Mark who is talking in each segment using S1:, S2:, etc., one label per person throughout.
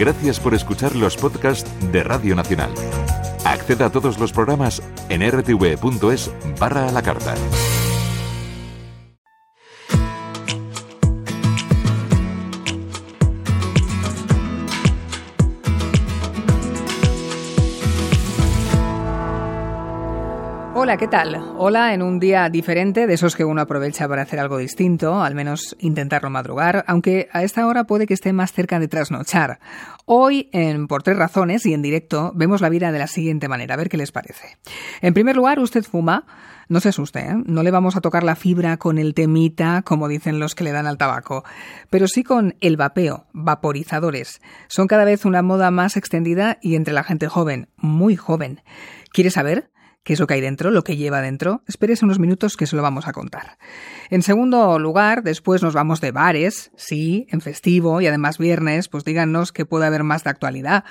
S1: Gracias por escuchar los podcasts de Radio Nacional. Acceda a todos los programas en rtv.es barra a la carta.
S2: Hola, ¿qué tal? Hola en un día diferente, de esos que uno aprovecha para hacer algo distinto, al menos intentarlo madrugar, aunque a esta hora puede que esté más cerca de trasnochar. Hoy, en Por Tres Razones y en directo, vemos la vida de la siguiente manera, a ver qué les parece. En primer lugar, usted fuma. No se asuste, ¿eh? no le vamos a tocar la fibra con el temita, como dicen los que le dan al tabaco, pero sí con el vapeo, vaporizadores. Son cada vez una moda más extendida y entre la gente joven, muy joven. ¿Quiere saber? Qué es lo que hay dentro, lo que lleva dentro, espérese unos minutos que se lo vamos a contar. En segundo lugar, después nos vamos de bares, sí, en festivo y además viernes, pues díganos que puede haber más de actualidad.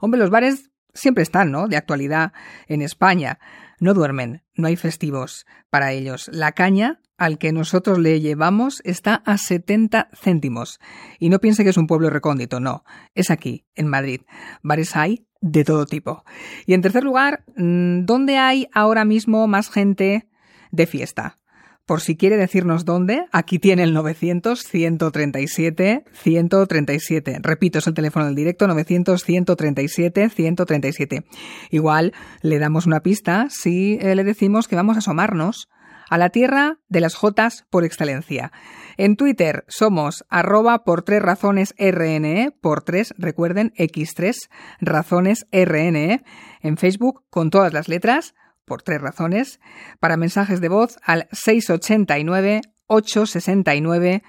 S2: Hombre, los bares siempre están, ¿no? De actualidad en España. No duermen, no hay festivos para ellos. La caña al que nosotros le llevamos está a 70 céntimos. Y no piense que es un pueblo recóndito, no. Es aquí, en Madrid. Bares hay de todo tipo. Y en tercer lugar, mm, ¿dónde hay ahora mismo más gente de fiesta? Por si quiere decirnos dónde, aquí tiene el 900-137-137. Repito, es el teléfono del directo 900-137-137. Igual le damos una pista si eh, le decimos que vamos a asomarnos a la tierra de las Jotas por excelencia. En Twitter somos arroba por tres razones RNE, por tres, recuerden, X3 razones RNE. En Facebook con todas las letras, por tres razones. Para mensajes de voz al 689 869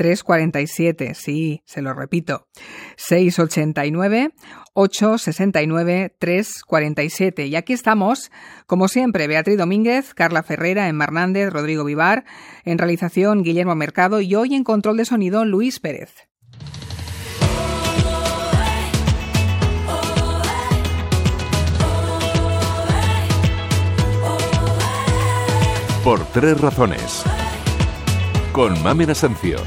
S2: 347, sí, se lo repito. 689 869 347. Y aquí estamos, como siempre, Beatriz Domínguez, Carla Ferrera, en Hernández, Rodrigo Vivar, en realización Guillermo Mercado y hoy en control de sonido Luis Pérez.
S1: Por tres razones. Con Mami Asencio.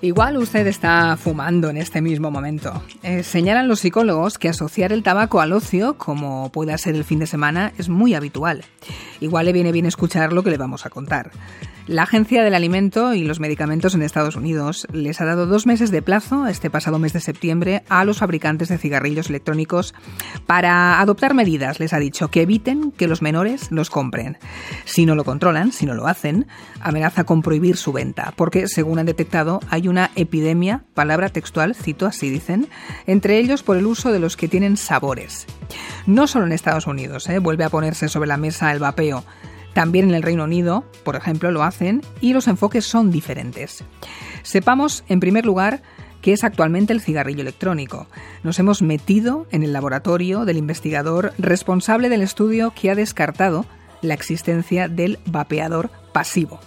S2: Igual usted está fumando en este mismo momento. Eh, señalan los psicólogos que asociar el tabaco al ocio, como pueda ser el fin de semana, es muy habitual. Igual le viene bien escuchar lo que le vamos a contar. La Agencia del Alimento y los Medicamentos en Estados Unidos les ha dado dos meses de plazo, este pasado mes de septiembre, a los fabricantes de cigarrillos electrónicos para adoptar medidas, les ha dicho, que eviten que los menores los compren. Si no lo controlan, si no lo hacen, amenaza con prohibir su venta, porque según han detectado hay una epidemia, palabra textual, cito así dicen, entre ellos por el uso de los que tienen sabores. No solo en Estados Unidos, ¿eh? vuelve a ponerse sobre la mesa el vapeo. También en el Reino Unido, por ejemplo, lo hacen y los enfoques son diferentes. Sepamos, en primer lugar, qué es actualmente el cigarrillo electrónico. Nos hemos metido en el laboratorio del investigador responsable del estudio que ha descartado la existencia del vapeador pasivo.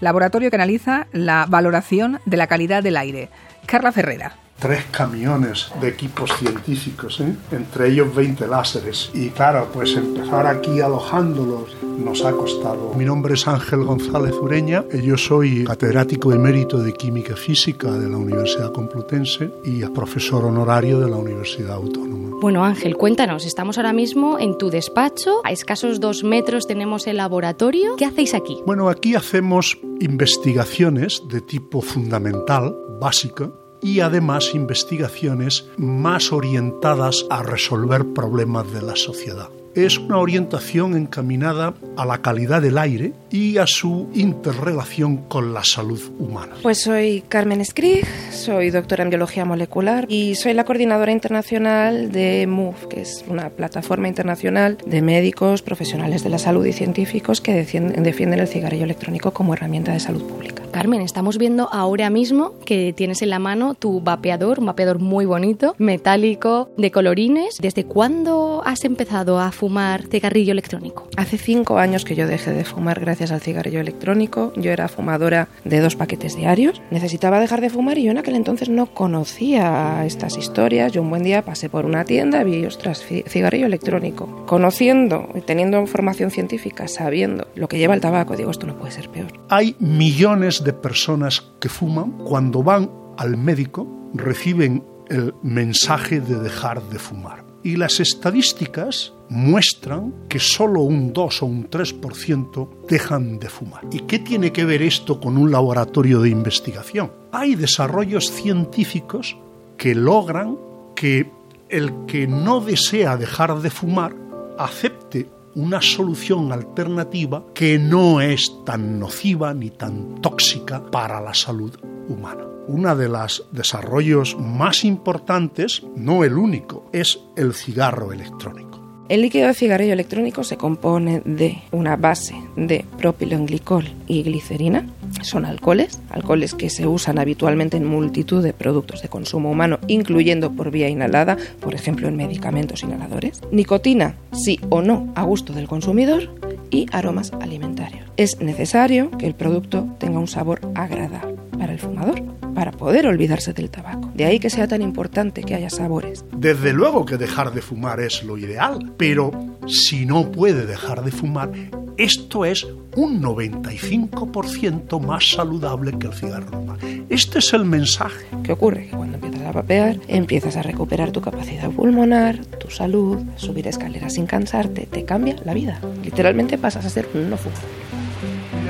S2: Laboratorio que analiza la valoración de la calidad del aire. Carla Ferrera
S3: tres camiones de equipos científicos, ¿eh? entre ellos 20 láseres. Y claro, pues empezar aquí alojándolos nos ha costado. Mi nombre es Ángel González Ureña, yo soy catedrático emérito de Química Física de la Universidad Complutense y profesor honorario de la Universidad Autónoma.
S4: Bueno Ángel, cuéntanos, estamos ahora mismo en tu despacho, a escasos dos metros tenemos el laboratorio. ¿Qué hacéis aquí?
S3: Bueno, aquí hacemos investigaciones de tipo fundamental, básica, y además investigaciones más orientadas a resolver problemas de la sociedad. Es una orientación encaminada a la calidad del aire y a su interrelación con la salud humana.
S5: Pues soy Carmen Skrig, soy doctora en biología molecular y soy la coordinadora internacional de MOVE, que es una plataforma internacional de médicos, profesionales de la salud y científicos que defienden el cigarrillo electrónico como herramienta de salud pública.
S4: Carmen, estamos viendo ahora mismo que tienes en la mano tu vapeador, un vapeador muy bonito, metálico, de colorines. ¿Desde cuándo has empezado a fumar cigarrillo electrónico?
S5: Hace cinco años que yo dejé de fumar gracias al cigarrillo electrónico. Yo era fumadora de dos paquetes diarios. Necesitaba dejar de fumar y yo en aquel entonces no conocía estas historias. Yo un buen día pasé por una tienda y vi, ostras, cigarrillo electrónico. Conociendo y teniendo información científica, sabiendo lo que lleva el tabaco, digo, esto no puede ser peor.
S3: Hay millones de personas que fuman cuando van al médico reciben el mensaje de dejar de fumar. Y las estadísticas muestran que solo un 2 o un 3% dejan de fumar. ¿Y qué tiene que ver esto con un laboratorio de investigación? Hay desarrollos científicos que logran que el que no desea dejar de fumar acepte una solución alternativa que no es tan nociva ni tan tóxica para la salud humana. Uno de los desarrollos más importantes, no el único, es el cigarro electrónico.
S5: El líquido de cigarrillo electrónico se compone de una base de propilenglicol y glicerina. Son alcoholes, alcoholes que se usan habitualmente en multitud de productos de consumo humano, incluyendo por vía inhalada, por ejemplo en medicamentos inhaladores. Nicotina, sí o no, a gusto del consumidor. Y aromas alimentarios. Es necesario que el producto tenga un sabor agradable para el fumador para poder olvidarse del tabaco. De ahí que sea tan importante que haya sabores.
S3: Desde luego que dejar de fumar es lo ideal, pero si no puede dejar de fumar, esto es un 95% más saludable que el cigarro normal. Este es el mensaje.
S5: ¿Qué ocurre? Que cuando empiezas a vapear, empiezas a recuperar tu capacidad pulmonar, tu salud, subir escaleras sin cansarte, te cambia la vida. Literalmente pasas a ser un no fumador.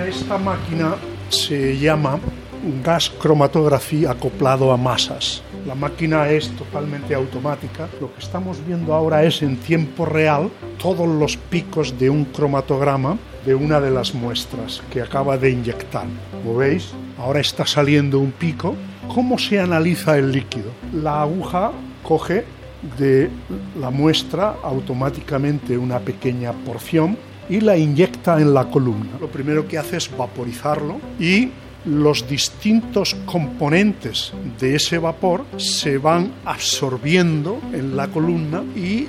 S3: Esta máquina se llama gas cromatografía acoplado a masas. La máquina es totalmente automática. Lo que estamos viendo ahora es en tiempo real todos los picos de un cromatograma de una de las muestras que acaba de inyectar. Como veis, ahora está saliendo un pico. ¿Cómo se analiza el líquido? La aguja coge de la muestra automáticamente una pequeña porción y la inyecta en la columna. Lo primero que hace es vaporizarlo y los distintos componentes de ese vapor se van absorbiendo en la columna y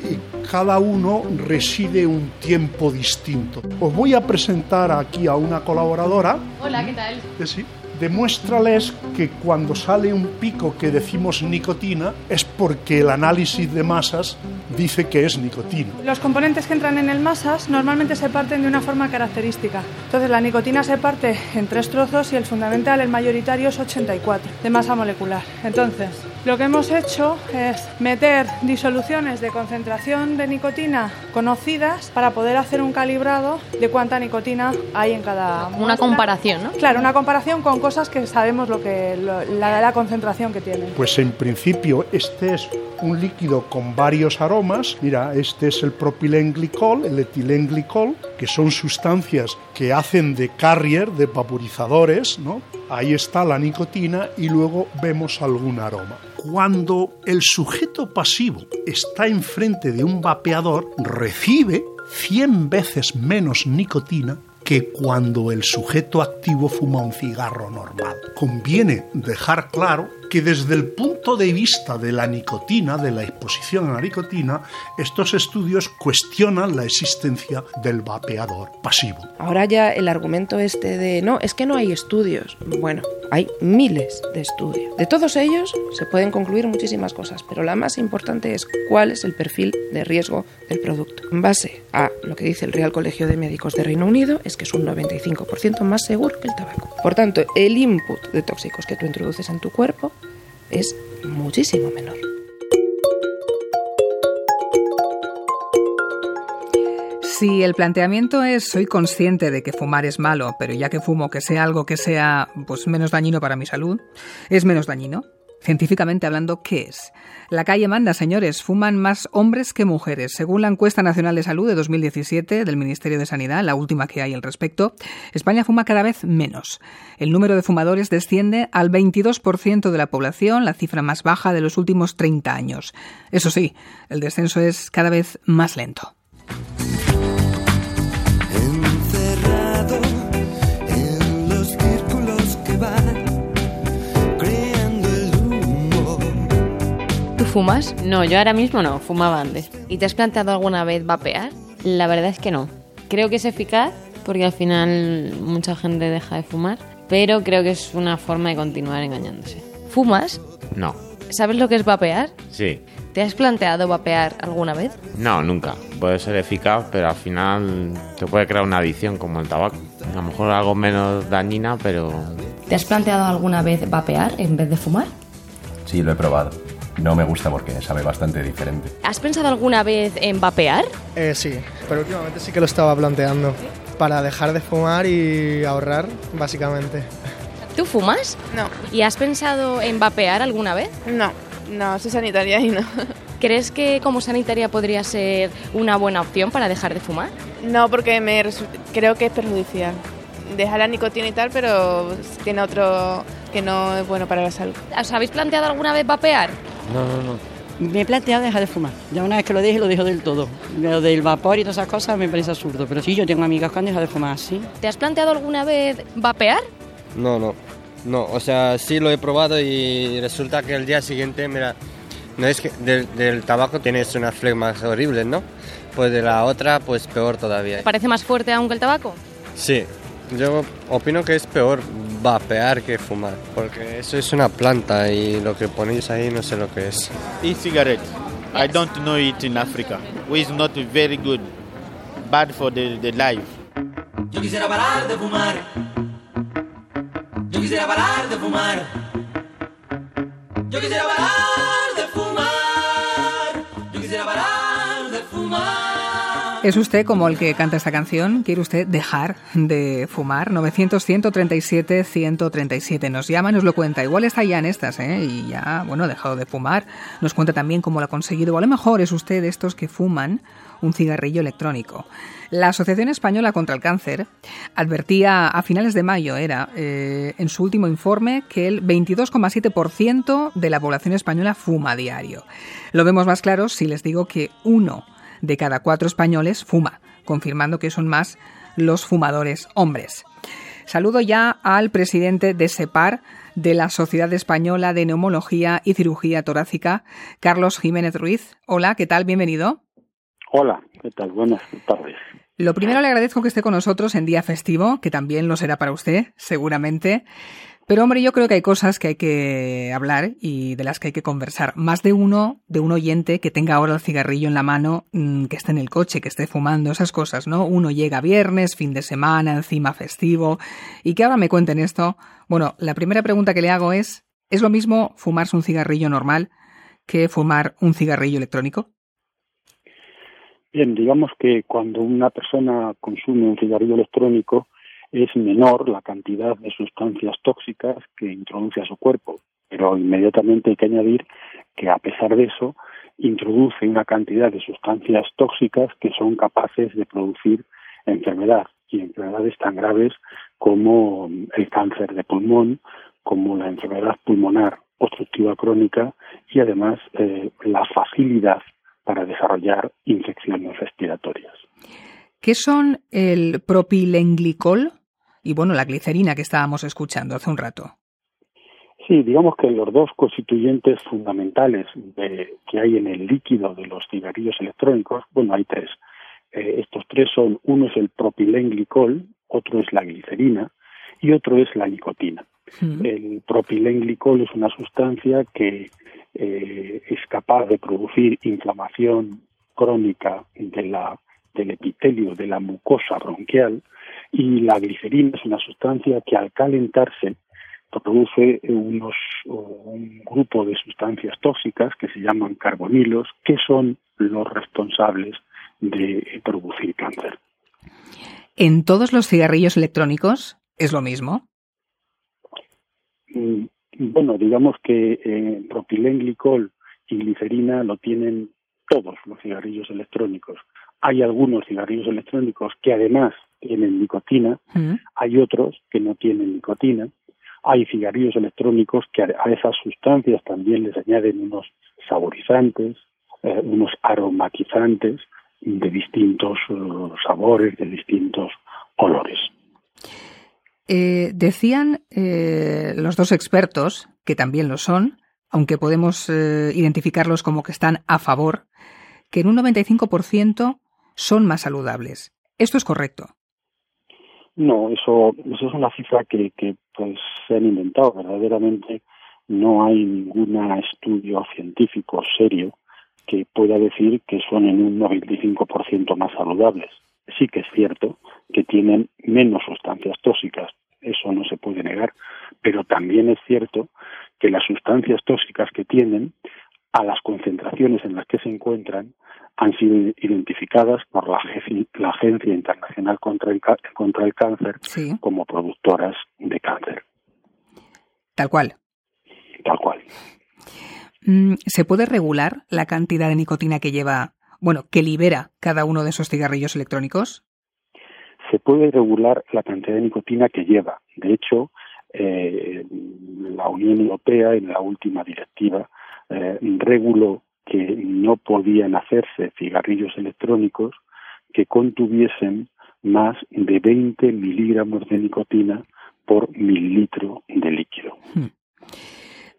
S3: cada uno reside un tiempo distinto. Os voy a presentar aquí a una colaboradora.
S4: Hola, ¿qué tal?
S3: Sí demuéstrales que cuando sale un pico que decimos nicotina es porque el análisis de masas dice que es nicotina.
S6: Los componentes que entran en el masas normalmente se parten de una forma característica. Entonces la nicotina se parte en tres trozos y el fundamental, el mayoritario, es 84 de masa molecular. Entonces, lo que hemos hecho es meter disoluciones de concentración de nicotina conocidas para poder hacer un calibrado de cuánta nicotina hay en cada.
S4: Una comparación, ¿no?
S6: Claro, una comparación con cosas que sabemos lo que la, la concentración que tienen.
S3: Pues en principio este es un líquido con varios aromas. Mira, este es el propilenglicol, el etilenglicol, que son sustancias que hacen de carrier, de vaporizadores, ¿no? Ahí está la nicotina y luego vemos algún aroma. Cuando el sujeto pasivo está enfrente de un vapeador, recibe 100 veces menos nicotina que cuando el sujeto activo fuma un cigarro normal. Conviene dejar claro que desde el punto de vista de la nicotina, de la exposición a la nicotina, estos estudios cuestionan la existencia del vapeador pasivo.
S5: Ahora ya el argumento este de no, es que no hay estudios. Bueno, hay miles de estudios. De todos ellos se pueden concluir muchísimas cosas, pero la más importante es cuál es el perfil de riesgo del producto. En base a lo que dice el Real Colegio de Médicos de Reino Unido, es que es un 95% más seguro que el tabaco. Por tanto, el input de tóxicos que tú introduces en tu cuerpo es muchísimo menor.
S2: Si el planteamiento es soy consciente de que fumar es malo, pero ya que fumo que sea algo que sea pues menos dañino para mi salud, es menos dañino. Científicamente hablando, ¿qué es? La calle manda, señores, fuman más hombres que mujeres. Según la encuesta nacional de salud de 2017 del Ministerio de Sanidad, la última que hay al respecto, España fuma cada vez menos. El número de fumadores desciende al 22% de la población, la cifra más baja de los últimos 30 años. Eso sí, el descenso es cada vez más lento.
S4: Fumas?
S7: No, yo ahora mismo no, fumaba antes.
S4: ¿Y te has planteado alguna vez vapear?
S7: La verdad es que no. Creo que es eficaz porque al final mucha gente deja de fumar, pero creo que es una forma de continuar engañándose.
S4: ¿Fumas?
S8: No.
S4: ¿Sabes lo que es vapear?
S8: Sí.
S4: ¿Te has planteado vapear alguna vez?
S8: No, nunca. Puede ser eficaz, pero al final te puede crear una adicción como el tabaco. A lo mejor algo menos dañina, pero...
S4: ¿Te has planteado alguna vez vapear en vez de fumar?
S9: Sí, lo he probado. No me gusta porque sabe bastante diferente.
S4: ¿Has pensado alguna vez en vapear?
S10: Eh, sí, pero últimamente sí que lo estaba planteando. Para dejar de fumar y ahorrar, básicamente.
S4: ¿Tú fumas?
S11: No.
S4: ¿Y has pensado en vapear alguna vez?
S11: No, no, soy sanitaria y no.
S4: ¿Crees que como sanitaria podría ser una buena opción para dejar de fumar?
S11: No, porque me creo que es perjudicial. Deja la nicotina y tal, pero tiene otro que no es bueno para la salud.
S4: ¿Os habéis planteado alguna vez vapear?
S12: No, no, no. Me he planteado dejar de fumar. Ya una vez que lo dije, lo dejo del todo. Lo del vapor y todas esas cosas me parece absurdo. Pero sí, yo tengo amigas que han dejado de fumar, sí.
S4: ¿Te has planteado alguna vez vapear?
S13: No, no. No, o sea, sí lo he probado y resulta que el día siguiente, mira, no es que del, del tabaco tienes unas flemas horribles, ¿no? Pues de la otra, pues peor todavía.
S4: ¿Te parece más fuerte aún que el tabaco?
S13: Sí, yo opino que es peor vapear que fumar, porque eso es una planta y lo que ponéis ahí no sé lo que es.
S14: E-cigarette. I don't know it in Africa. It's not very good. Bad for the, the life.
S15: Yo quisiera parar de fumar. Yo quisiera parar de fumar. Yo quisiera parar
S2: ¿Es usted como el que canta esta canción? ¿Quiere usted dejar de fumar? 900-137-137 nos llama nos lo cuenta. Igual está ya en estas, ¿eh? Y ya, bueno, ha dejado de fumar. Nos cuenta también cómo lo ha conseguido. O a lo mejor es usted de estos que fuman un cigarrillo electrónico. La Asociación Española contra el Cáncer advertía a finales de mayo, era eh, en su último informe, que el 22,7% de la población española fuma a diario. Lo vemos más claro si les digo que uno de cada cuatro españoles fuma, confirmando que son más los fumadores hombres. Saludo ya al presidente de SEPAR, de la Sociedad Española de Neumología y Cirugía Torácica, Carlos Jiménez Ruiz. Hola, ¿qué tal? Bienvenido.
S16: Hola, ¿qué tal? Buenas tardes.
S2: Lo primero le agradezco que esté con nosotros en día festivo, que también lo será para usted, seguramente. Pero hombre, yo creo que hay cosas que hay que hablar y de las que hay que conversar. Más de uno, de un oyente que tenga ahora el cigarrillo en la mano, mm, que esté en el coche, que esté fumando, esas cosas, ¿no? Uno llega viernes, fin de semana, encima festivo, y que ahora me cuenten esto. Bueno, la primera pregunta que le hago es, ¿es lo mismo fumarse un cigarrillo normal que fumar un cigarrillo electrónico?
S16: Bien, digamos que cuando una persona consume un cigarrillo electrónico es menor la cantidad de sustancias tóxicas que introduce a su cuerpo, pero inmediatamente hay que añadir que a pesar de eso introduce una cantidad de sustancias tóxicas que son capaces de producir enfermedad y enfermedades tan graves como el cáncer de pulmón, como la enfermedad pulmonar obstructiva crónica y además eh, la facilidad para desarrollar infecciones respiratorias.
S2: ¿Qué son el propilenglicol y bueno, la glicerina que estábamos escuchando hace un rato?
S16: Sí, digamos que los dos constituyentes fundamentales de, que hay en el líquido de los cigarrillos electrónicos, bueno, hay tres. Eh, estos tres son, uno es el propilenglicol, otro es la glicerina y otro es la nicotina. El propilenglicol es una sustancia que eh, es capaz de producir inflamación crónica de la, del epitelio de la mucosa bronquial y la glicerina es una sustancia que al calentarse produce unos, un grupo de sustancias tóxicas que se llaman carbonilos, que son los responsables de producir cáncer.
S2: ¿En todos los cigarrillos electrónicos es lo mismo?
S16: Mm, bueno, digamos que eh, propilenglicol y glicerina lo tienen todos los cigarrillos electrónicos. Hay algunos cigarrillos electrónicos que además tienen nicotina,
S2: Mm.
S16: hay otros que no tienen nicotina, hay cigarrillos electrónicos que a esas sustancias también les añaden unos saborizantes, eh, unos aromatizantes de distintos eh, sabores, de distintos olores.
S2: Eh, decían eh, los dos expertos, que también lo son, aunque podemos identificarlos como que están a favor, que en un 95% son más saludables. ¿Esto es correcto?
S16: No, eso, eso es una cifra que, que pues se han inventado. Verdaderamente no hay ningún estudio científico serio que pueda decir que son en un 95% más saludables. Sí que es cierto que tienen menos sustancias tóxicas, eso no se puede negar, pero también es cierto que las sustancias tóxicas que tienen, a las concentraciones en las que se encuentran, han sido identificadas por la, Agencia Internacional contra el, contra el Cáncer como productoras de cáncer.
S2: Tal cual.
S16: Tal cual.
S2: Mm, ¿Se puede regular la cantidad de nicotina que lleva, bueno, que libera cada uno de esos cigarrillos electrónicos?
S16: Se puede regular la cantidad de nicotina que lleva. De hecho, eh, la Unión Europea en la última directiva eh, reguló que no podían hacerse cigarrillos electrónicos que contuviesen más de 20 miligramos de nicotina por mililitro de líquido. Hmm.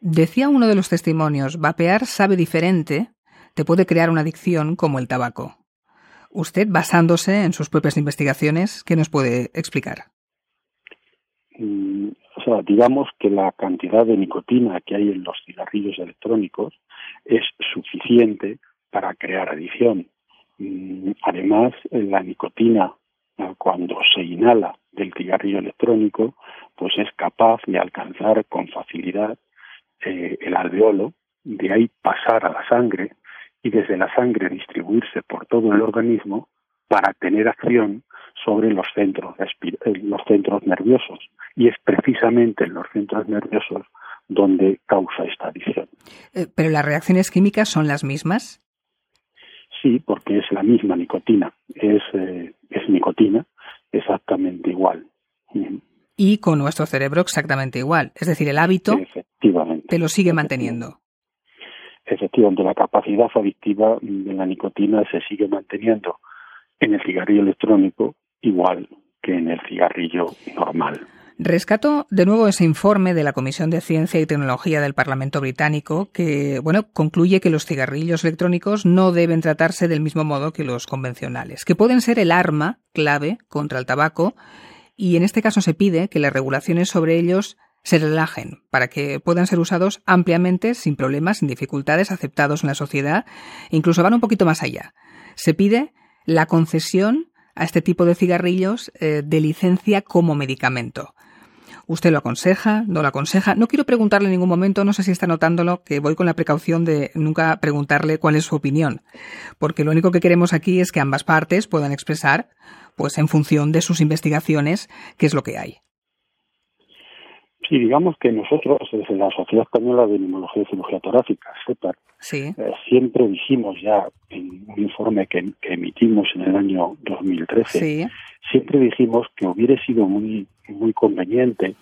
S2: Decía uno de los testimonios, vapear sabe diferente, te puede crear una adicción como el tabaco. Usted, basándose en sus propias investigaciones, ¿qué nos puede explicar?
S16: Digamos que la cantidad de nicotina que hay en los cigarrillos electrónicos es suficiente para crear adicción. Mm, además, la nicotina, cuando se inhala del cigarrillo electrónico, pues es capaz de alcanzar con facilidad eh, el alveolo, de ahí pasar a la sangre y desde la sangre distribuirse por todo el organismo para tener acción sobre los centros, eh, los centros nerviosos. Y es precisamente en los centros nerviosos donde causa esta adicción.
S2: Eh, ¿Pero las reacciones químicas son las mismas?
S16: Sí, porque es la misma nicotina. Es, es nicotina exactamente igual.
S2: Y con nuestro cerebro exactamente igual. Es decir, el hábito te lo sigue manteniendo.
S16: Efectivamente, la capacidad adictiva de la nicotina se sigue manteniendo en el cigarrillo electrónico igual que en el cigarrillo normal.
S2: Rescato de nuevo ese informe de la Comisión de Ciencia y Tecnología del Parlamento británico que, bueno, concluye que los cigarrillos electrónicos no deben tratarse del mismo modo que los convencionales, que pueden ser el arma clave contra el tabaco y en este caso se pide que las regulaciones sobre ellos se relajen para que puedan ser usados ampliamente, sin problemas, sin dificultades, aceptados en la sociedad, e incluso van un poquito más allá. Se pide la concesión a este tipo de cigarrillos eh, de licencia como medicamento. ¿Usted lo aconseja? ¿No lo aconseja? No quiero preguntarle en ningún momento, no sé si está notándolo, que voy con la precaución de nunca preguntarle cuál es su opinión, porque lo único que queremos aquí es que ambas partes puedan expresar pues en función de sus investigaciones, qué es lo que hay.
S16: Sí, digamos que nosotros, desde la Sociedad Española de Neumología y Cirugía Torácica, CEPAR,
S2: sí.
S16: Eh, siempre dijimos ya en un informe que, emitimos en el año 2013, siempre dijimos que hubiera sido muy, muy conveniente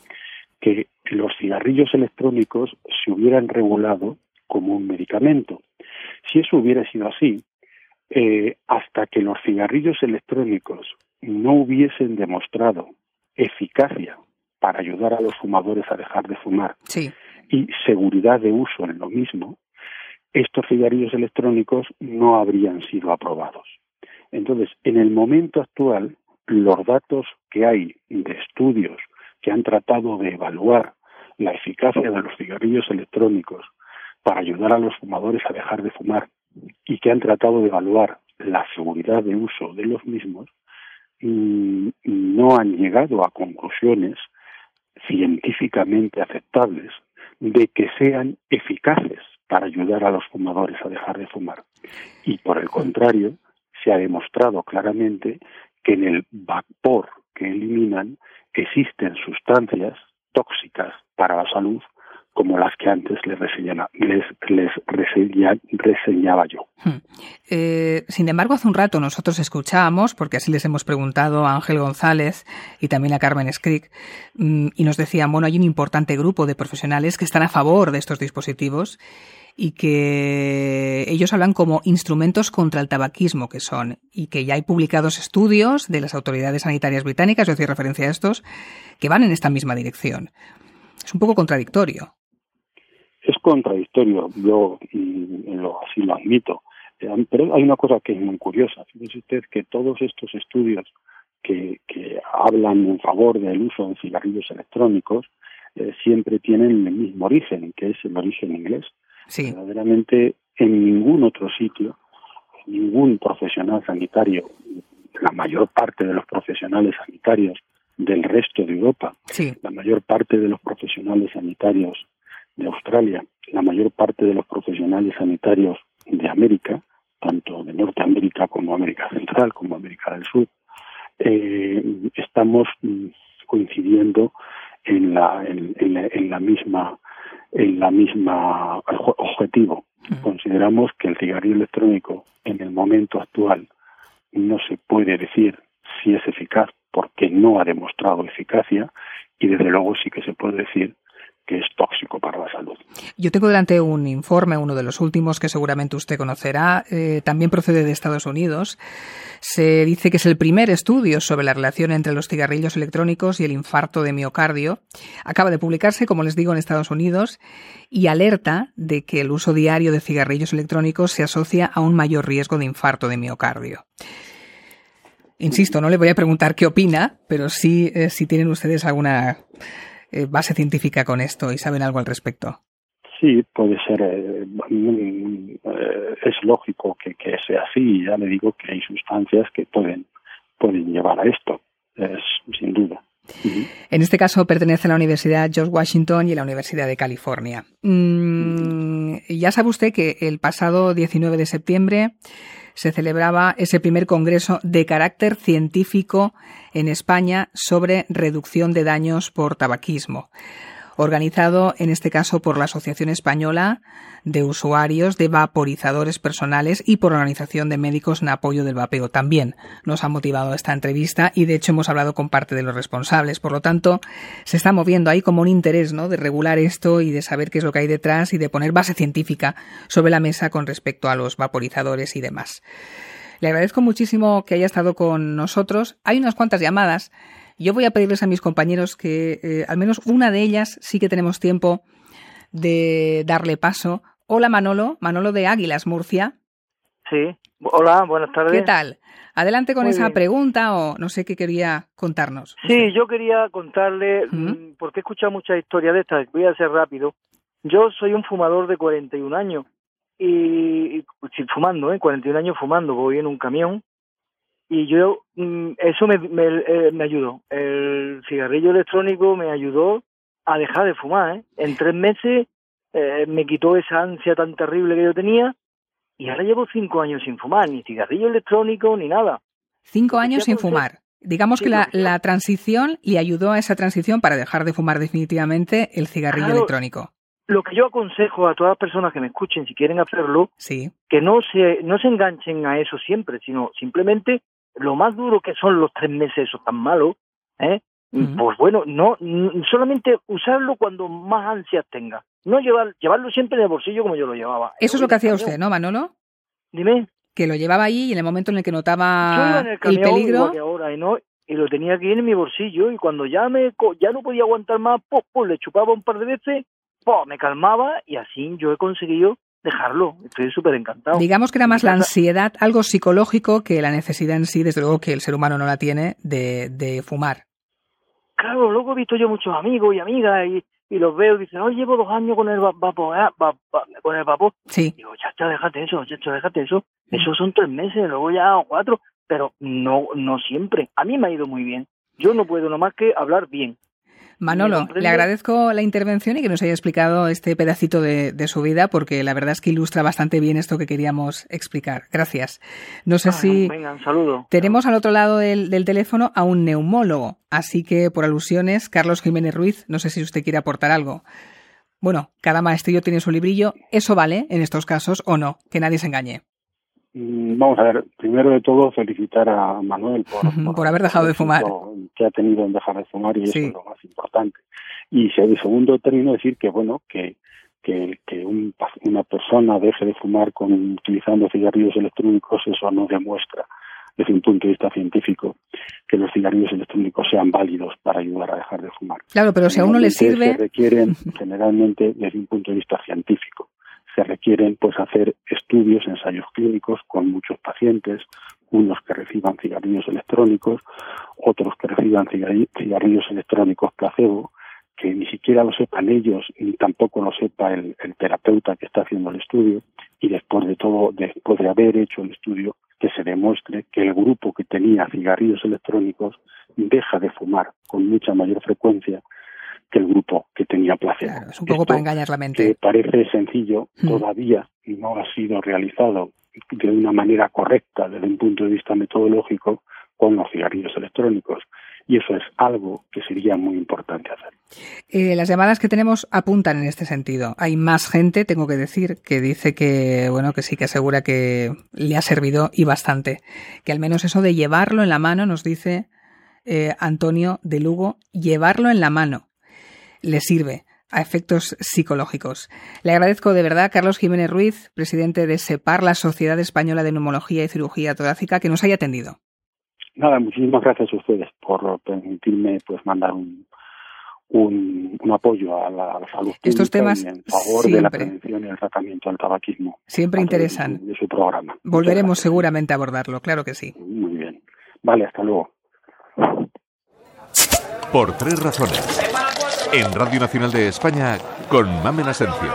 S16: que los cigarrillos electrónicos se hubieran regulado como un medicamento. Si eso hubiera sido así, eh, hasta que los cigarrillos electrónicos no hubiesen demostrado eficacia para ayudar a los fumadores a dejar de fumar y seguridad de uso en lo mismo, estos cigarrillos electrónicos no habrían sido aprobados. Entonces, en el momento actual, los datos que hay de estudios que han tratado de evaluar la eficacia de los cigarrillos electrónicos para ayudar a los fumadores a dejar de fumar y que han tratado de evaluar la seguridad de uso de los mismos, mm, no han llegado a conclusiones científicamente aceptables de que sean eficaces para ayudar a los fumadores a dejar de fumar. Y por el contrario, se ha demostrado claramente que en el vapor que eliminan existen sustancias tóxicas para la salud como las que antes les, reseñaba yo. Hmm.
S2: Eh, sin embargo, hace un rato nosotros escuchábamos, porque así les hemos preguntado a Ángel González y también a Carmen Scrick, mm, y nos decían, bueno, hay un importante grupo de profesionales que están a favor de estos dispositivos y que ellos hablan como instrumentos contra el tabaquismo que son y que ya hay publicados estudios de las autoridades sanitarias británicas, yo hacía referencia a estos, que van en esta misma dirección. Es un poco contradictorio.
S16: Es contradictorio, yo mm, lo, así lo admito. Eh, pero hay una cosa que es muy curiosa. Fíjese usted que todos estos estudios que, que hablan en favor del uso de cigarrillos electrónicos eh, siempre tienen el mismo origen, que es el origen inglés.
S2: Sí.
S16: Verdaderamente en ningún otro sitio, ningún profesional sanitario, la mayor parte de los profesionales sanitarios del resto de Europa,
S2: Sí.
S16: la mayor parte de los profesionales sanitarios de Australia, la mayor parte de los profesionales sanitarios de América, tanto de Norteamérica como América Central, como América del Sur, eh, estamos mm, coincidiendo en la, en, en la, en la misma en la misma objetivo. Consideramos que el cigarrillo electrónico en el momento actual no se puede decir si es eficaz porque no ha demostrado eficacia y desde luego sí que se puede decir es tóxico para la salud.
S2: Yo tengo delante un informe, uno de los últimos que seguramente usted conocerá, eh, también procede de Estados Unidos. Se dice que es el primer estudio sobre la relación entre los cigarrillos electrónicos y el infarto de miocardio. Acaba de publicarse, como les digo, en Estados Unidos y alerta de que el uso diario de cigarrillos electrónicos se asocia a un mayor riesgo de infarto de miocardio. Insisto, no le voy a preguntar qué opina, pero sí eh, si tienen ustedes alguna base científica con esto y saben algo al respecto.
S16: Sí, puede ser, eh, eh, es lógico que, que sea así. Ya le digo que hay sustancias que pueden, pueden llevar a esto, es, sin duda.
S2: En este caso pertenece a la Universidad George Washington y a la Universidad de California. Mm, ya sabe usted que el pasado 19 de septiembre se celebraba ese primer congreso de carácter científico en España sobre reducción de daños por tabaquismo, organizado en este caso por la Asociación Española de Usuarios de Vaporizadores Personales y por la Organización de Médicos en Apoyo del Vapeo. También nos ha motivado esta entrevista y de hecho hemos hablado con parte de los responsables. Por lo tanto, se está moviendo ahí como un interés ¿no? de regular esto y de saber qué es lo que hay detrás y de poner base científica sobre la mesa con respecto a los vaporizadores y demás. Le agradezco muchísimo que haya estado con nosotros. Hay unas cuantas llamadas. Yo voy a pedirles a mis compañeros que eh, al menos una de ellas sí que tenemos tiempo de darle paso. Hola Manolo, Manolo de Águilas, Murcia.
S17: Sí, hola, buenas tardes.
S2: ¿Qué tal? Adelante con
S17: Muy
S2: esa
S17: bien.
S2: pregunta o no sé qué quería contarnos.
S17: Sí, yo quería contarle, mm, porque he escuchado muchas historias de estas, voy a ser rápido. Yo soy un fumador de 41 años y, y sí, fumando, ¿eh? 41 años fumando, voy en un camión y yo, mm, eso me, me, eh, me ayudó. El cigarrillo electrónico me ayudó a dejar de fumar, ¿eh? En tres meses eh, me quitó esa ansia tan terrible que yo tenía y ahora llevo cinco años sin fumar, ni cigarrillo electrónico ni nada.
S2: Cinco años sin fumar. Digamos
S17: Sí,
S2: que la, la transición le ayudó a esa transición para dejar de fumar definitivamente el cigarrillo
S17: Claro.
S2: electrónico.
S17: Lo que yo aconsejo a todas las personas que me escuchen, si quieren hacerlo,
S2: Sí.
S17: que no se, no se enganchen a eso siempre, sino simplemente lo más duro que son los tres meses esos tan malos, ¿eh? pues bueno, no solamente usarlo cuando más ansias tenga. No llevar, llevarlo siempre en el bolsillo como yo lo llevaba.
S2: Eso es lo que hacía usted, ¿no, Manolo?
S17: Dime.
S2: Que lo llevaba ahí y en el momento en el que notaba
S17: en el
S2: el peligro,
S17: ahora y no y lo tenía aquí en mi bolsillo y cuando ya me ya no podía aguantar más, pues, pues le chupaba un par de veces, pues me calmaba y así yo he conseguido dejarlo. Estoy súper encantado.
S2: digamos que era más la ansiedad, algo psicológico que la necesidad en sí, desde luego que el ser humano no la tiene, de, de fumar.
S17: Claro, luego he visto yo muchos amigos y amigas y, y los veo y dicen, oh, llevo dos años con el va- vapor, ah, va- va- con el vapor.
S2: Sí.
S17: Digo, chacha, déjate eso, chacha, déjate eso. Eso son tres meses, luego ya cuatro, pero no, no siempre. A mí me ha ido muy bien. Yo no puedo nomás que hablar bien.
S2: Manolo, le agradezco la intervención y que nos haya explicado este pedacito de, de su vida, porque la verdad es que ilustra bastante bien esto que queríamos explicar. Gracias. No sé si
S17: Venga, un saludo.
S2: tenemos al otro lado del, del teléfono a un neumólogo, así que por alusiones, Carlos Jiménez Ruiz, no sé si usted quiere aportar algo. Bueno, cada maestrillo tiene su librillo, ¿eso vale en estos casos o no? Que nadie se engañe.
S16: Mm, Vamos a ver, primero de todo felicitar a Manuel por,
S2: Por haber dejado de fumar.
S16: que ha tenido en dejar de fumar y eso es lo más importante. Y de segundo término decir que bueno que que, que un pa- una persona deje de fumar con utilizando cigarrillos electrónicos eso no demuestra desde un punto de vista científico que los cigarrillos electrónicos sean válidos para ayudar a dejar de fumar.
S2: Claro, pero si a uno le sirve...
S16: Se requieren generalmente desde un punto de vista científico. Se requieren pues hacer estudios, ensayos clínicos con muchos pacientes, unos que reciban cigarrillos electrónicos, otros que reciban cigarrillos electrónicos placebo, que ni siquiera lo sepan ellos ni tampoco lo sepa el, el, terapeuta que está haciendo el estudio y después de todo, después de haber hecho el estudio, que se demuestre que el grupo que tenía cigarrillos electrónicos deja de fumar con mucha mayor frecuencia que el grupo que tenía placebo.
S2: Claro, es un poco para engañar la mente.
S16: Que parece sencillo, mm. todavía no ha sido realizado de una manera correcta desde un punto de vista metodológico con los cigarrillos electrónicos y eso es algo que sería muy importante hacer.
S2: Eh, las llamadas que tenemos apuntan en este sentido. Hay más gente, tengo que decir, que dice que, bueno, que sí que asegura que le ha servido y bastante. Que al menos eso de llevarlo en la mano, nos dice eh, Antonio de Lugo, llevarlo en la mano le sirve a efectos psicológicos. Le agradezco de verdad, Carlos Jiménez Ruiz, presidente de SEPAR, la Sociedad Española de Neumología y Cirugía Torácica, que nos haya atendido.
S16: Nada, muchísimas gracias a ustedes por permitirme pues mandar un, un, un apoyo a la, salud
S2: Estos temas
S16: en favor
S2: siempre,
S16: de la prevención y el tratamiento del tabaquismo.
S2: Siempre interesan.
S16: De, de su programa.
S2: Volveremos seguramente a abordarlo, claro que sí.
S16: Muy bien. Vale, hasta luego.
S1: Por tres razones. En Radio Nacional de España, con Mamen Asencio.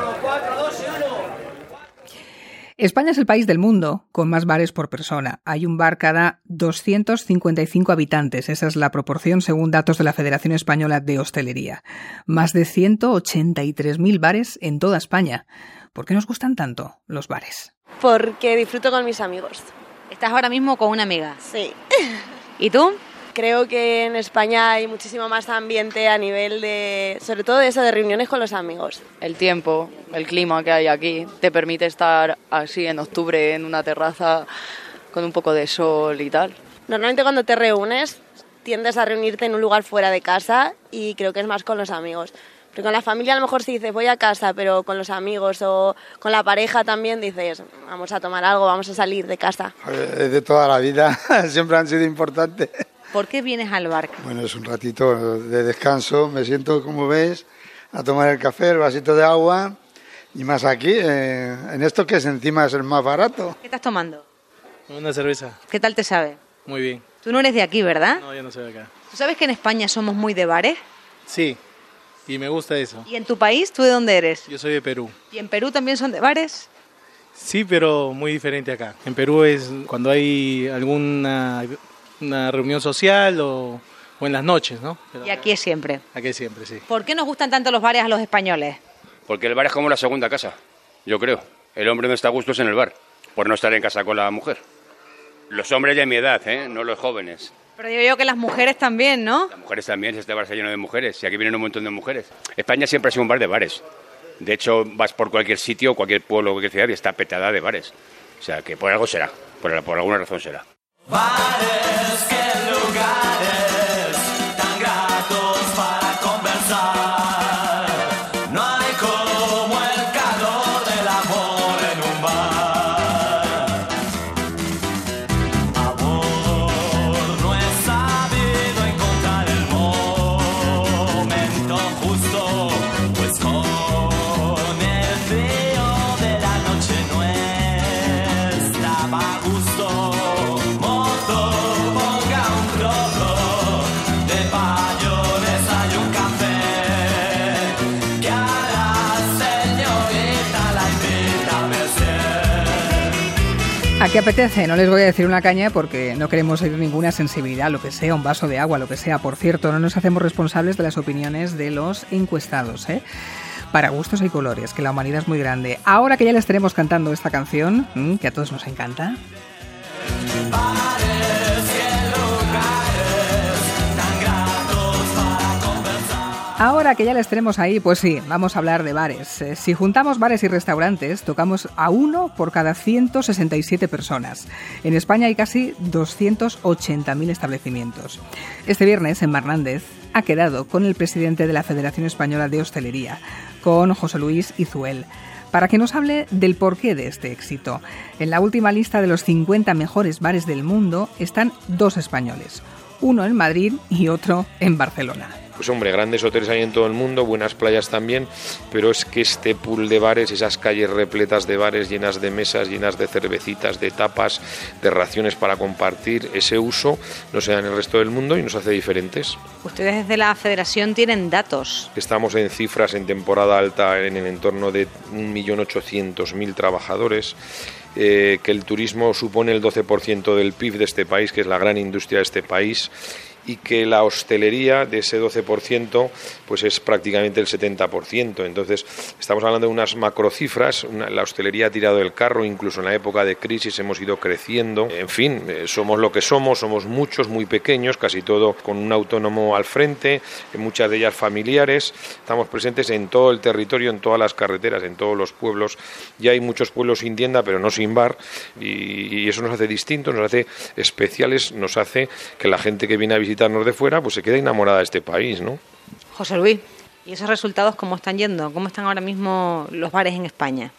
S2: España es el país del mundo con más bares por persona. Hay un bar cada 255 habitantes. Esa es la proporción según datos de la Federación Española de Hostelería. Más de 183.000 bares en toda España. ¿Por qué nos gustan tanto los bares?
S18: Porque disfruto con mis amigos.
S19: ¿Estás ahora mismo con una amiga?
S18: Sí.
S19: ¿Y tú?
S18: Creo que en España hay muchísimo más ambiente a nivel de, sobre todo de eso, de reuniones con los amigos.
S20: El tiempo, el clima que hay aquí, te permite estar así en octubre en una terraza con un poco de sol y tal.
S18: Normalmente cuando te reúnes tiendes a reunirte en un lugar fuera de casa y creo que es más con los amigos. Porque con la familia a lo mejor si dices voy a casa, pero con los amigos o con la pareja también dices vamos a tomar algo, vamos a salir de casa.
S21: De toda la vida siempre han sido importantes.
S19: ¿Por qué vienes al bar?
S21: Bueno, es un ratito de descanso. Me siento, como ves, a tomar el café, el vasito de agua. Y más aquí, eh, en esto que es encima es el más barato.
S19: ¿Qué estás tomando?
S22: Una cerveza.
S19: ¿Qué tal te sabe?
S22: Muy bien.
S19: Tú no eres de aquí, ¿verdad?
S22: No, yo no soy de acá.
S19: ¿Tú sabes que en España somos muy de bares?
S22: Sí, y me gusta eso.
S19: ¿Y en tu país, tú de dónde eres?
S22: Yo soy de Perú.
S19: ¿Y en Perú también son de bares?
S22: Sí, pero muy diferente acá. En Perú es cuando hay alguna una reunión social o, o en las noches, ¿no?
S19: Pero y aquí es siempre.
S22: Aquí es siempre, sí.
S19: ¿Por qué nos gustan tanto los bares a los españoles?
S23: Porque el bar es como la segunda casa, yo creo. El hombre no está a gusto en el bar, por no estar en casa con la mujer. Los hombres de mi edad, ¿eh? no los jóvenes.
S19: Pero digo yo que las mujeres también, ¿no?
S23: Las mujeres también, este bar está lleno de mujeres, y aquí vienen un montón de mujeres. España siempre ha sido un bar de bares. De hecho, vas por cualquier sitio, cualquier pueblo, cualquier ciudad y está petada de bares. O sea, que por algo será, por, por alguna razón será.
S15: Bares, qué Merced.
S2: ¿A qué apetece? No les voy a decir una caña porque no queremos oír ninguna sensibilidad, lo que sea, un vaso de agua, lo que sea. Por cierto, no nos hacemos responsables de las opiniones de los encuestados, ¿eh? Para gustos y colores, que la humanidad es muy grande. Ahora que ya les estaremos cantando esta canción, ¿m? que a todos nos encanta, Ahora que ya les tenemos ahí, pues sí, vamos a hablar de bares. Eh, Si juntamos bares y restaurantes, tocamos a uno por cada 167 personas. En España hay casi 280.000 establecimientos. Este viernes, en Hernández, ha quedado con el presidente de la Federación Española de Hostelería, con José Luis Izuel, para que nos hable del porqué de este éxito. En la última lista de los 50 mejores bares del mundo están dos españoles, uno en Madrid y otro en Barcelona.
S24: Pues hombre, grandes hoteles hay en todo el mundo, buenas playas también, pero es que este pool de bares, esas calles repletas de bares llenas de mesas, llenas de cervecitas, de tapas, de raciones para compartir, ese uso no se da en el resto del mundo y nos hace diferentes.
S19: Ustedes desde la federación tienen datos.
S24: Estamos en cifras en temporada alta en el entorno de 1.800.000 trabajadores. Eh, que el turismo supone el 12% del PIB de este país, que es la gran industria de este país, y que la hostelería de ese 12% pues es prácticamente el 70%. Entonces, estamos hablando de unas macrocifras, una, la hostelería ha tirado el carro, incluso en la época de crisis hemos ido creciendo. En fin, eh, somos lo que somos, somos muchos, muy pequeños, casi todo con un autónomo al frente, muchas de ellas familiares. Estamos presentes en todo el territorio, en todas las carreteras, en todos los pueblos. Ya hay muchos pueblos sin tienda, pero no sin bar, y, y eso nos hace distintos, nos hace especiales, nos hace que la gente que viene a visitar de fuera, pues se queda enamorada de este país, ¿no?
S19: José Luis, ¿y esos resultados cómo están yendo? ¿Cómo están ahora mismo los bares en España?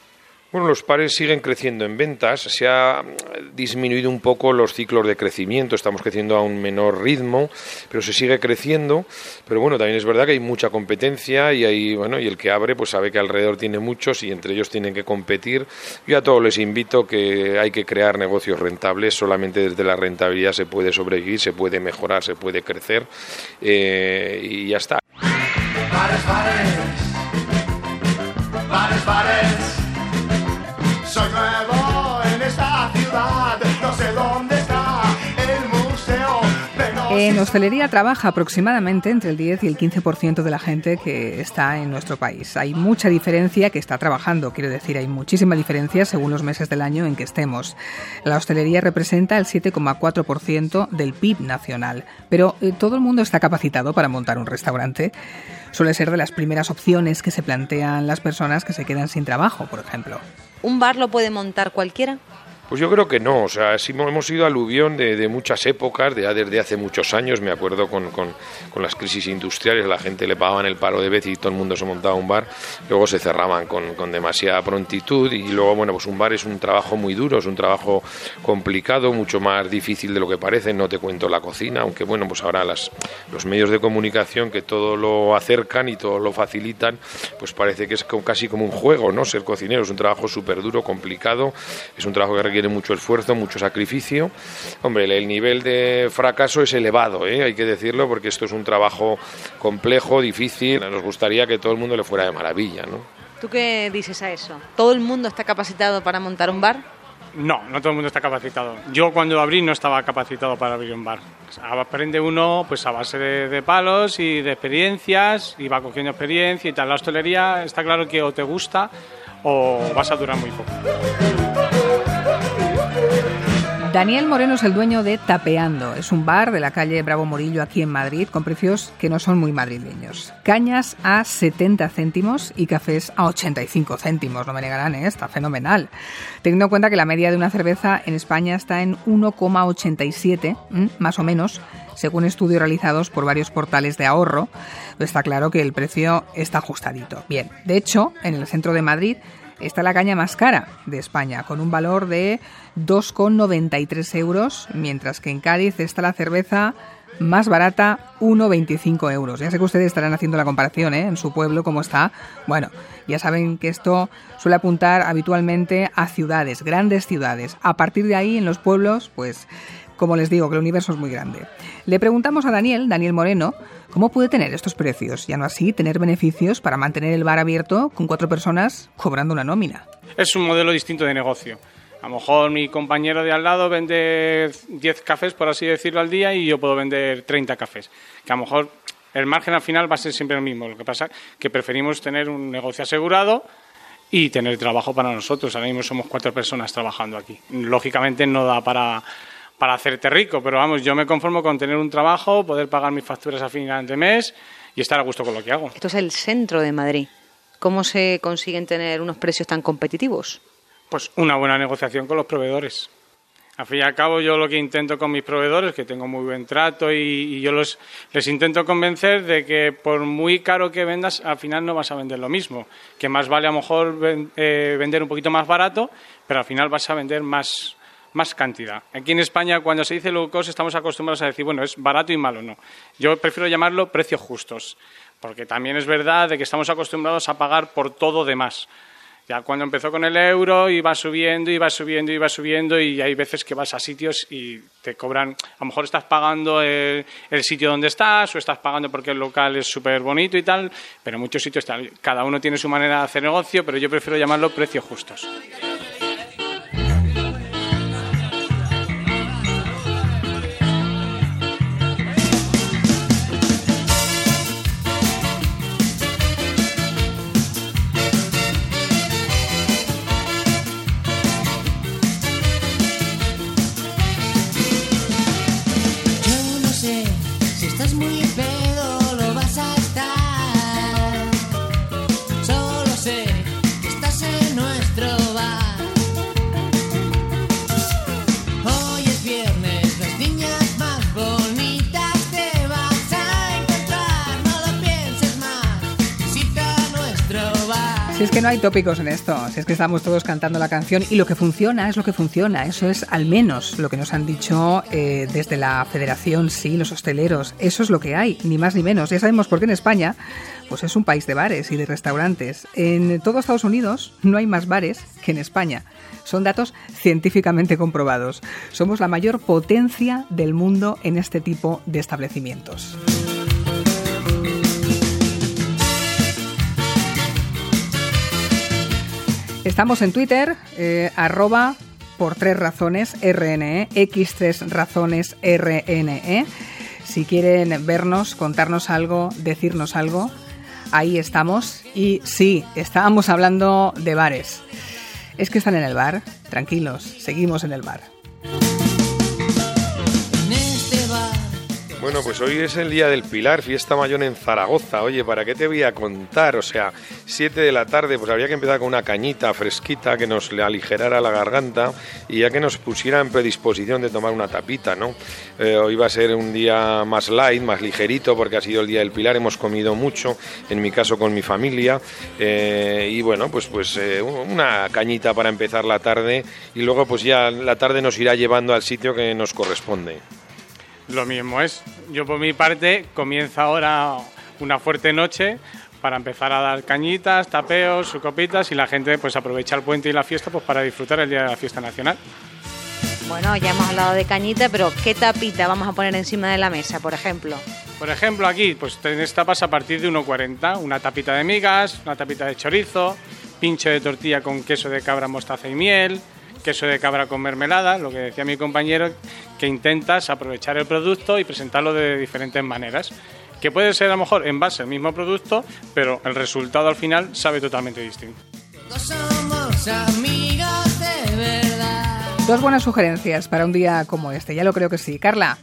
S24: Bueno, los pares siguen creciendo en ventas, se ha disminuido un poco los ciclos de crecimiento, estamos creciendo a un menor ritmo, pero se sigue creciendo, pero bueno, también es verdad que hay mucha competencia y hay, bueno, y el que abre pues sabe que alrededor tiene muchos y entre ellos tienen que competir. Yo a todos les invito que hay que crear negocios rentables, solamente desde la rentabilidad se puede sobrevivir, se puede mejorar, se puede crecer eh, y ya está.
S15: Bares, bares, bares,
S2: En hostelería trabaja aproximadamente entre el 10 y el 15% de la gente que está en nuestro país. Hay mucha diferencia que está trabajando, quiero decir, hay muchísima diferencia según los meses del año en que estemos. La hostelería representa el 7,4% del PIB nacional, pero eh, todo el mundo está capacitado para montar un restaurante. Suele ser de las primeras opciones que se plantean las personas que se quedan sin trabajo, por ejemplo.
S19: ¿Un bar lo puede montar cualquiera?
S24: Pues yo creo que no, o sea, hemos sido aluvión de, muchas épocas, de, desde hace muchos años, me acuerdo con, con, con, las crisis industriales, la gente le pagaban el paro de vez y todo el mundo se montaba un bar, luego se cerraban con, con demasiada prontitud y luego, bueno, pues un bar es un trabajo muy duro, es un trabajo complicado, mucho más difícil de lo que parece, no te cuento la cocina, aunque bueno, pues ahora las, los medios de comunicación que todo lo acercan y todo lo facilitan, pues parece que es casi como un juego, ¿no? Ser cocinero es un trabajo súper duro, complicado, es un trabajo que requiere requiere mucho esfuerzo, mucho sacrificio. Hombre, el nivel de fracaso es elevado, ¿eh? hay que decirlo, porque esto es un trabajo complejo, difícil. Nos gustaría que todo el mundo le fuera de maravilla, ¿no?
S19: ¿Tú qué dices a eso? ¿Todo el mundo está capacitado para montar un bar?
S25: No, no todo el mundo está capacitado. Yo cuando abrí no estaba capacitado para abrir un bar. Aprende uno pues a base de, de, palos y de experiencias y va cogiendo experiencia y tal. La hostelería está claro que o te gusta o vas a durar muy poco.
S2: Daniel Moreno es el dueño de Tapeando. Es un bar de la calle Bravo Morillo aquí en Madrid con precios que no son muy madrileños. Cañas a 70 céntimos y cafés a 85 céntimos. No me negarán, ¿eh? está fenomenal. Teniendo en cuenta que la media de una cerveza en España está en 1,87, más o menos, según estudios realizados por varios portales de ahorro. Está claro que el precio está ajustadito. Bien, de hecho, en el centro de Madrid está la caña más cara de España, con un valor de 2,93 euros, mientras que en Cádiz está la cerveza más barata, 1,25 euros. Ya sé que ustedes estarán haciendo la comparación ¿eh? en su pueblo, cómo está. Bueno, ya saben que esto suele apuntar habitualmente a ciudades, grandes ciudades. A partir de ahí, en los pueblos, pues como les digo, que el universo es muy grande. Le preguntamos a Daniel, Daniel Moreno, cómo puede tener estos precios y, no así, tener beneficios para mantener el bar abierto con cuatro personas cobrando una nómina.
S25: Es un modelo distinto de negocio. A lo mejor mi compañero de al lado vende 10 cafés, por así decirlo, al día y yo puedo vender 30 cafés. Que a lo mejor el margen al final va a ser siempre el mismo. Lo que pasa es que preferimos tener un negocio asegurado y tener trabajo para nosotros. Ahora mismo somos cuatro personas trabajando aquí. Lógicamente no da para para hacerte rico, pero vamos, yo me conformo con tener un trabajo, poder pagar mis facturas a final de mes y estar a gusto con lo que hago.
S19: Esto es el centro de Madrid. ¿Cómo se consiguen tener unos precios tan competitivos?
S25: Pues una buena negociación con los proveedores. Al fin y al cabo, yo lo que intento con mis proveedores, que tengo muy buen trato, y, y yo los, les intento convencer de que por muy caro que vendas, al final no vas a vender lo mismo. Que más vale a lo mejor ven- eh, vender un poquito más barato, pero al final vas a vender más, más cantidad. Aquí en España, cuando se dice low cost, estamos acostumbrados a decir, bueno, es barato y malo. No. Yo prefiero llamarlo precios justos, porque también es verdad de que estamos acostumbrados a pagar por todo de más. Ya cuando empezó con el euro iba subiendo, iba subiendo, iba subiendo y hay veces que vas a sitios y te cobran, a lo mejor estás pagando el, sitio donde estás o estás pagando porque el local es súper bonito y tal, pero en muchos sitios cada uno tiene su manera de hacer negocio, pero yo prefiero llamarlo precios justos.
S15: Que no
S2: hay tópicos en esto, si es que estamos todos cantando la canción y lo que funciona es lo que funciona, eso es al menos lo que nos han dicho eh, desde la federación, sí, los hosteleros, eso es lo que hay, ni más ni menos. Ya sabemos por qué en España, pues es un país de bares y de restaurantes. En todo Estados Unidos no hay más bares que en España. Son datos científicamente comprobados. Somos la mayor potencia del mundo en este tipo de establecimientos. Estamos en Twitter, eh, arroba por tres razones RNE, X3 razones RNE. Si quieren vernos, contarnos algo, decirnos algo, ahí estamos. Y sí, estábamos hablando de bares. Es que están en el bar, tranquilos, seguimos en el bar.
S24: Bueno, pues hoy es el Día del Pilar, fiesta mayor en Zaragoza. Oye, ¿para qué te voy a contar? O sea, 7 de la tarde, pues habría que empezar con una cañita fresquita que nos le aligerara la garganta y ya que nos pusiera en predisposición de tomar una tapita, ¿no? Eh, hoy va a ser un día más light, más ligerito, porque ha sido el Día del Pilar, hemos comido mucho, en mi caso con mi familia, eh, y bueno, pues, pues eh, una cañita para empezar la tarde y luego pues ya la tarde nos irá llevando al sitio que nos corresponde.
S25: Lo mismo es. Yo por mi parte comienza ahora una fuerte noche para empezar a dar cañitas, tapeos, su copitas y la gente pues aprovecha el puente y la fiesta pues para disfrutar el día de la fiesta nacional.
S19: Bueno, ya hemos hablado de cañita, pero ¿qué tapita vamos a poner encima de la mesa, por ejemplo?
S25: Por ejemplo, aquí pues tenéis tapas a partir de 1,40, una tapita de migas, una tapita de chorizo, pincho de tortilla con queso de cabra, mostaza y miel, queso de cabra con mermelada, lo que decía mi compañero, que intentas aprovechar el producto y presentarlo de diferentes maneras. Que puede ser a lo mejor en base al mismo producto, pero el resultado al final sabe totalmente distinto.
S15: todos somos amigos de verdad.
S2: Dos buenas sugerencias para un día como este, ya lo creo que sí. Carla,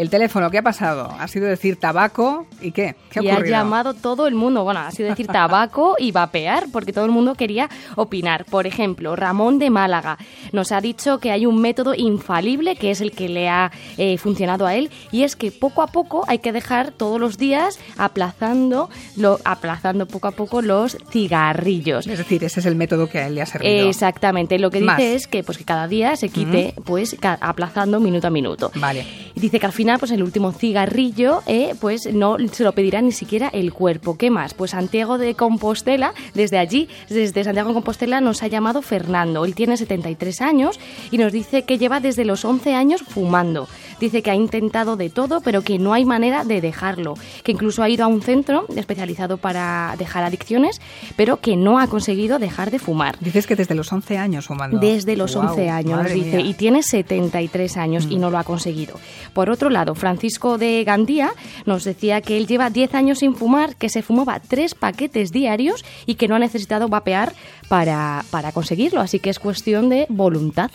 S2: el teléfono, ¿qué ha pasado? Ha sido decir tabaco y qué? ¿Qué ha
S4: y ha llamado todo el mundo, bueno, ha sido decir tabaco y vapear, porque todo el mundo quería opinar. Por ejemplo, Ramón de Málaga nos ha dicho que hay un método infalible, que es el que le ha eh, funcionado a él, y es que poco a poco hay que dejar todos los días aplazando, lo, aplazando poco a poco los cigarrillos.
S2: Es decir, ese es el método que a él le ha servido.
S4: Exactamente, lo que dice es que pues que cada día se quite pues aplazando minuto a minuto.
S2: Vale.
S4: Y dice que al final pues el último cigarrillo eh, pues no se lo pedirá ni siquiera el cuerpo. ¿Qué más? Pues Santiago de Compostela, desde allí, desde Santiago de Compostela nos ha llamado Fernando. Él tiene 73 años y nos dice que lleva desde los 11 años fumando. Dice que ha intentado de todo, pero que no hay manera de dejarlo. Que incluso ha ido a un centro especializado para dejar adicciones, pero que no ha conseguido dejar de fumar.
S2: Dices que desde los 11 años fumando.
S4: Desde los
S2: Guau,
S4: 11 años, dice,
S2: mía.
S4: Y tiene 73 años y no lo ha conseguido. Por otro lado, Francisco de Gandía nos decía que él lleva 10 años sin fumar, que se fumaba tres paquetes diarios y que no ha necesitado vapear para, para conseguirlo. Así que es cuestión de voluntad.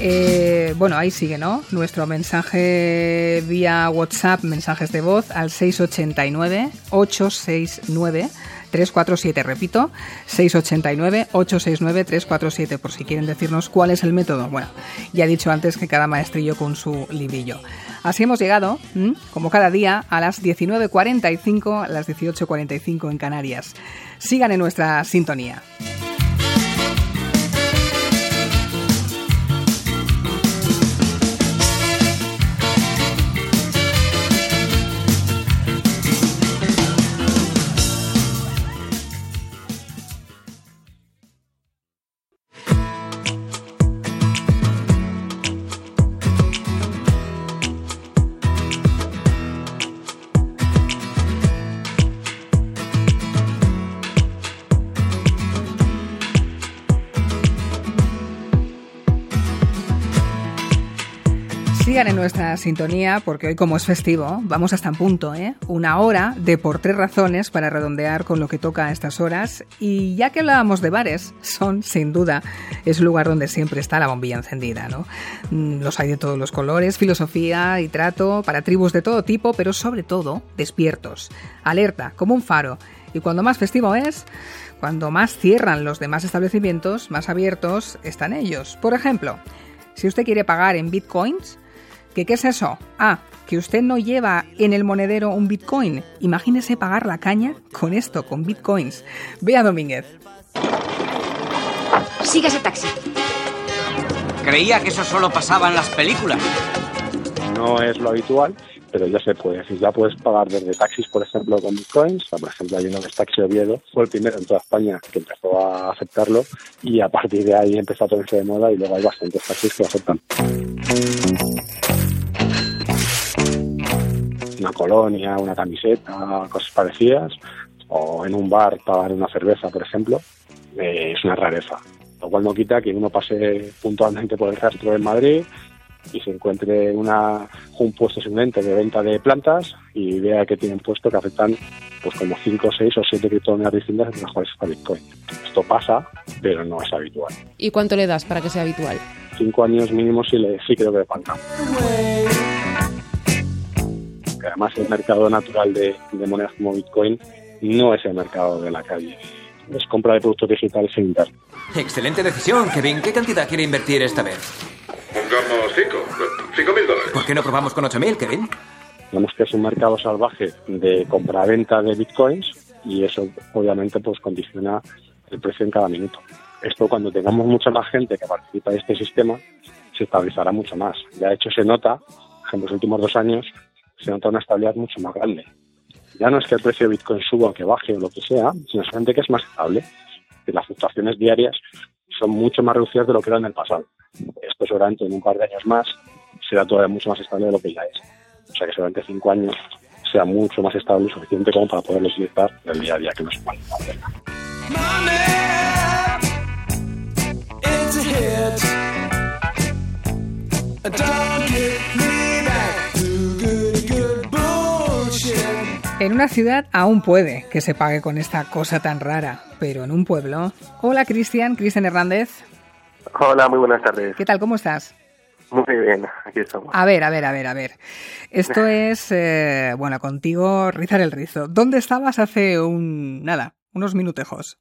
S2: Eh, bueno, ahí sigue, ¿no? Nuestro mensaje vía WhatsApp, mensajes de voz al 689 869 347, repito, 689-869-347, por si quieren decirnos cuál es el método. Bueno, ya he dicho antes que cada maestrillo con su librillo. Así hemos llegado, como cada día, a las 19.45, a las 18.45 en Canarias. Sigan en nuestra sintonía. En nuestra sintonía porque hoy como es festivo vamos hasta en punto, ¿eh? Una hora de por tres razones para redondear con lo que toca a estas horas y ya que hablábamos de bares, son sin duda es un lugar donde siempre está la bombilla encendida, ¿no? Mm, Los hay de todos los colores, filosofía y trato para tribus de todo tipo, pero sobre todo despiertos, alerta, como un faro. Y cuando más festivo es, cuando más cierran los demás establecimientos, más abiertos están ellos. Por ejemplo, si usted quiere pagar en bitcoins, ¿Que qué es eso? Ah, que usted no lleva en el monedero un bitcoin. Imagínese pagar la caña con esto, con bitcoins. Vea Domínguez.
S26: Siga ese taxi. Creía que eso solo pasaba en las películas.
S27: No es lo habitual, pero ya se puede. Si ya puedes pagar desde taxis, por ejemplo, con bitcoins. Por ejemplo, hay uno que es Taxi Oviedo. Fue el primero en toda España que empezó a aceptarlo y a partir de ahí empezó a ponerse de moda y luego hay bastantes taxis que lo aceptan. Una colonia, una camiseta, cosas parecidas, o en un bar pagar una cerveza, por ejemplo, eh, es una rareza. Lo cual no quita que uno pase puntualmente por el rastro en Madrid y se encuentre una, un puesto simplemente de venta de plantas y vea que tienen puesto que afectan pues como 5, 6 o 7 criptomonedas distintas entre las cuales está Bitcoin. Esto pasa, pero no es habitual.
S28: ¿Y cuánto le das para que sea habitual?
S27: Cinco años mínimo sí, le, sí creo que le falta. Que además el mercado natural de, de monedas como Bitcoin no es el mercado de la calle. Es compra de productos digitales en Internet.
S26: Excelente decisión, Kevin. ¿Qué cantidad quiere invertir esta vez?
S24: Pongamos 5, 5 mil dólares.
S26: ¿Por qué no probamos con 8.000, Kevin?
S27: Digamos que es un mercado salvaje de compra-venta de bitcoins y eso obviamente pues condiciona el precio en cada minuto. Esto cuando tengamos mucha más gente que participa de este sistema se estabilizará mucho más. Ya de hecho se nota, en los últimos dos años, se nota una estabilidad mucho más grande. Ya no es que el precio de Bitcoin suba o que baje o lo que sea, sino solamente que es más estable. Que las fluctuaciones diarias son mucho más reducidas de lo que era en el pasado. Esto seguramente en un par de años más será todavía mucho más estable de lo que ya es. O sea que seguramente cinco años sea mucho más estable y suficiente como para poderlo utilizar en el día a día que nos puede hacer.
S29: It's
S2: En una ciudad aún puede que se pague con esta cosa tan rara, pero en un pueblo. Hola Cristian, Cristian Hernández.
S30: Hola, muy buenas tardes.
S2: ¿Qué tal? ¿Cómo estás?
S30: Muy bien, aquí estamos.
S2: A ver, a ver, a ver, a ver. Esto es, eh, bueno, contigo rizar el rizo. ¿Dónde estabas hace un, nada, unos minutejos?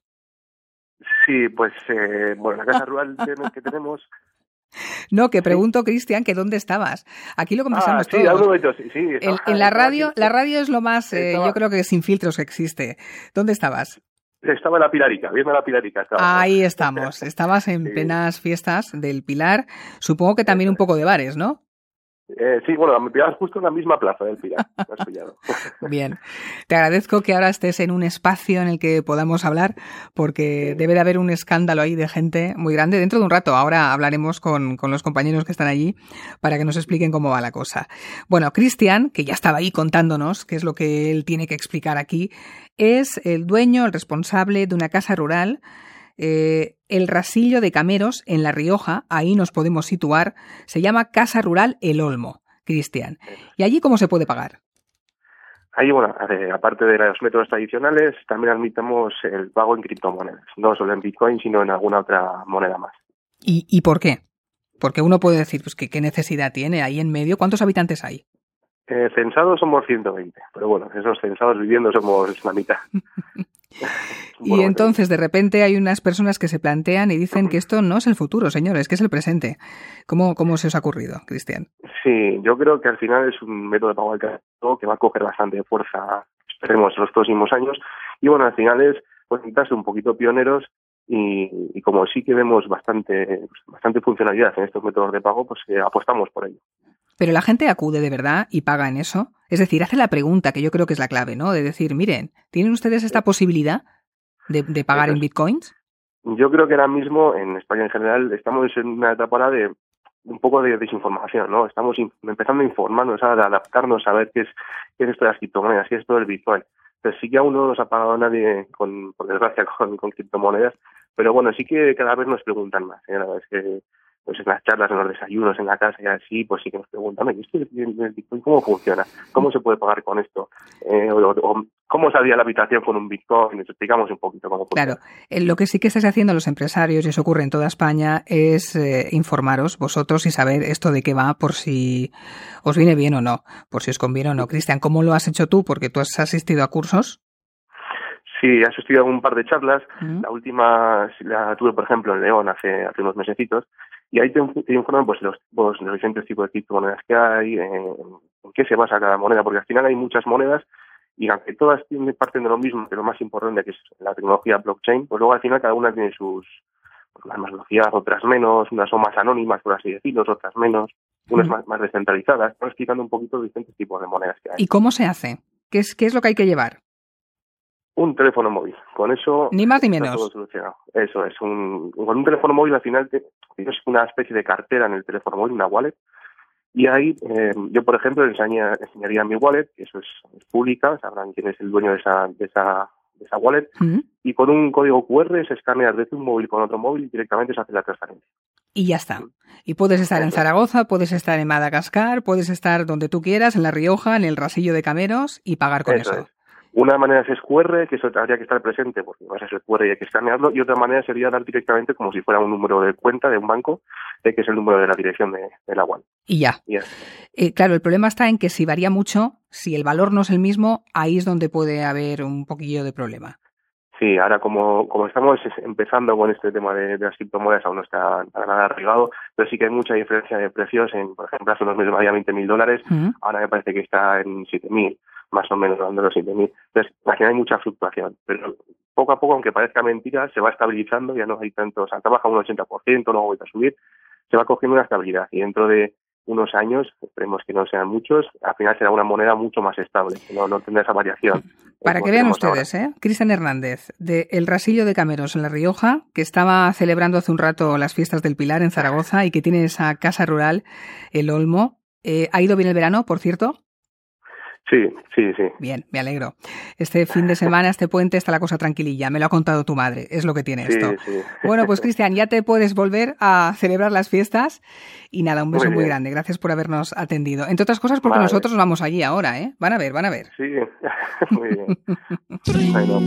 S30: Sí, pues, eh, bueno, la casa rural que tenemos...
S2: No, que pregunto, Cristian, que dónde estabas. Aquí lo
S30: Ah,
S2: comentamos
S30: sí, algún
S2: todos.
S30: momento, sí, sí.
S2: En, en la radio, la radio es lo más, eh, yo creo que sin filtros que existe. ¿Dónde estabas?
S30: Estaba en la Pilarica, viendo la Pilarica. Estaba.
S2: Ahí estamos. Estabas en plenas fiestas del Pilar. Supongo que también un poco de bares, ¿no?
S30: Eh, sí, bueno, me pillabas justo en la misma plaza del Pilar. Me has pillado.
S2: Bien. Te agradezco que ahora estés en un espacio en el que podamos hablar, porque debe de haber un escándalo ahí de gente muy grande. Dentro de un rato, ahora hablaremos con, con los compañeros que están allí para que nos expliquen cómo va la cosa. Bueno, Cristian, que ya estaba ahí contándonos qué es lo que él tiene que explicar aquí, es el dueño, el responsable de una casa rural. Eh, el Rasillo de Cameros en La Rioja, ahí nos podemos situar, se llama Casa Rural El Olmo, Cristian. ¿Y allí cómo se puede pagar?
S30: Ahí, bueno, eh, aparte de los métodos tradicionales, también admitamos el pago en criptomonedas. No solo en Bitcoin, sino en alguna otra moneda más.
S2: ¿Y, y por qué? Porque uno puede decir, pues, que qué necesidad tiene ahí en medio. ¿Cuántos habitantes hay?
S30: Eh, censados somos 120, pero bueno, esos censados viviendo somos la mitad.
S2: y entonces de repente hay unas personas que se plantean y dicen que esto no es el futuro, señores, que es el presente. ¿Cómo, cómo se os ha ocurrido, Cristian?
S30: Sí, yo creo que al final es un método de pago alternativo que va a coger bastante fuerza, esperemos, en los próximos años. Y bueno, al final es pues un poquito pioneros y, y, como sí que vemos bastante, bastante funcionalidad en estos métodos de pago, pues eh, apostamos por ello.
S2: Pero la gente acude de verdad y paga en eso. Es decir, hace la pregunta, que yo creo que es la clave, ¿no? De decir, miren, ¿tienen ustedes esta posibilidad de, de pagar en bitcoins?
S30: Yo creo que ahora mismo, en España en general, estamos en una etapa de un poco de desinformación, ¿no? Estamos empezando a informarnos, a adaptarnos a ver qué es, qué es esto de las criptomonedas, qué es esto del bitcoin. Entonces sí que aún no nos ha pagado nadie, con, por desgracia, con, con criptomonedas, pero bueno, sí que cada vez nos preguntan más. ¿eh? Es que pues en las charlas, en los desayunos, en la casa y así, pues sí que nos preguntan, ¿esto el Bitcoin cómo funciona? ¿Cómo se puede pagar con esto? Eh, o, o, ¿Cómo salía la habitación con un Bitcoin? Explicamos un poquito cómo funciona.
S2: Claro, eh, lo que sí que estáis haciendo los empresarios, y eso ocurre en toda España, es eh, informaros vosotros y saber esto de qué va por si os viene bien o no, por si os conviene o no. Cristian, ¿cómo lo has hecho tú? Porque tú has asistido a cursos.
S30: Sí, he asistido a un par de charlas. La última la tuve, por ejemplo, en León hace, hace unos mesecitos y ahí te, te informan pues los, pues, los diferentes tipos de criptomonedas que hay, en, en qué se basa cada moneda, porque al final hay muchas monedas y aunque todas tienen parten de lo mismo, que lo más importante que es la tecnología blockchain, pues luego al final cada una tiene sus pues, más velocidad, otras menos, unas son más anónimas, por así decirlo, otras menos, unas más, más descentralizadas. Están explicando un poquito los distintos tipos de monedas que hay.
S2: ¿Y cómo se hace? ¿Qué es, qué es lo que hay que llevar?
S30: Un teléfono móvil. Con eso.
S2: Ni más ni menos.
S30: Todo solucionado. Eso es. Un, con un teléfono móvil al final te, tienes una especie de cartera en el teléfono móvil, una wallet. Y ahí, eh, yo por ejemplo, enseñaría, enseñaría mi wallet, que eso es, es, pública, sabrán quién es el dueño de esa, de esa, de esa wallet.
S2: Mm.
S30: Uh -huh. Y con un código QR se escanea desde un móvil con otro móvil y directamente se hace la transferencia.
S2: Y ya está. Y puedes estar en Zaragoza, puedes estar en Madagascar, puedes estar donde tú quieras, en La Rioja, en el Rasillo de Cameros y pagar con eso.
S30: eso. Es. Una manera es QR, que eso habría que estar presente porque vas a ser QR y hay que escanearlo, y otra manera sería dar directamente como si fuera un número de cuenta de un banco, de que es el número de la dirección de, de la wallet.
S2: Y ya.
S30: Y ya.
S2: Eh, claro, el problema está en que si varía mucho, si el valor no es el mismo, ahí es donde puede haber un poquillo de problema.
S30: Sí, ahora como, como estamos empezando con este tema de, de las criptomonedas, aún no está para nada arreglado, pero sí que hay mucha diferencia de precios. En, por ejemplo, hace unos meses valía 20 mil dólares, uh -huh. ahora me parece que está en 7 mil más o menos dando los 7.000. Entonces, al final hay mucha fluctuación, pero poco a poco, aunque parezca mentira, se va estabilizando, ya no hay tanto, o sea, trabaja un 80%, luego vuelve a subir, se va cogiendo una estabilidad y dentro de unos años, esperemos que no sean muchos, al final será una moneda mucho más estable, no, no tendrá esa variación.
S2: Para que vean ustedes, ¿eh? Cristian Hernández, de El Rasillo de Cameros en La Rioja, que estaba celebrando hace un rato las fiestas del Pilar en Zaragoza y que tiene esa casa rural, El Olmo. Eh, ¿Ha ido bien el verano, por cierto?
S30: Sí, sí, sí.
S2: Bien, me alegro. Este fin de semana, este puente, está la cosa tranquililla. Me lo ha contado tu madre. Es lo que tiene
S30: sí,
S2: esto.
S30: Sí.
S2: Bueno, pues Cristian, ya te puedes volver a celebrar las fiestas. Y nada, un beso muy, muy grande. Gracias por habernos atendido. Entre otras cosas, porque vale. nosotros nos vamos allí ahora, ¿eh? Van a ver, van a ver.
S30: Sí, muy bien. Ay, no,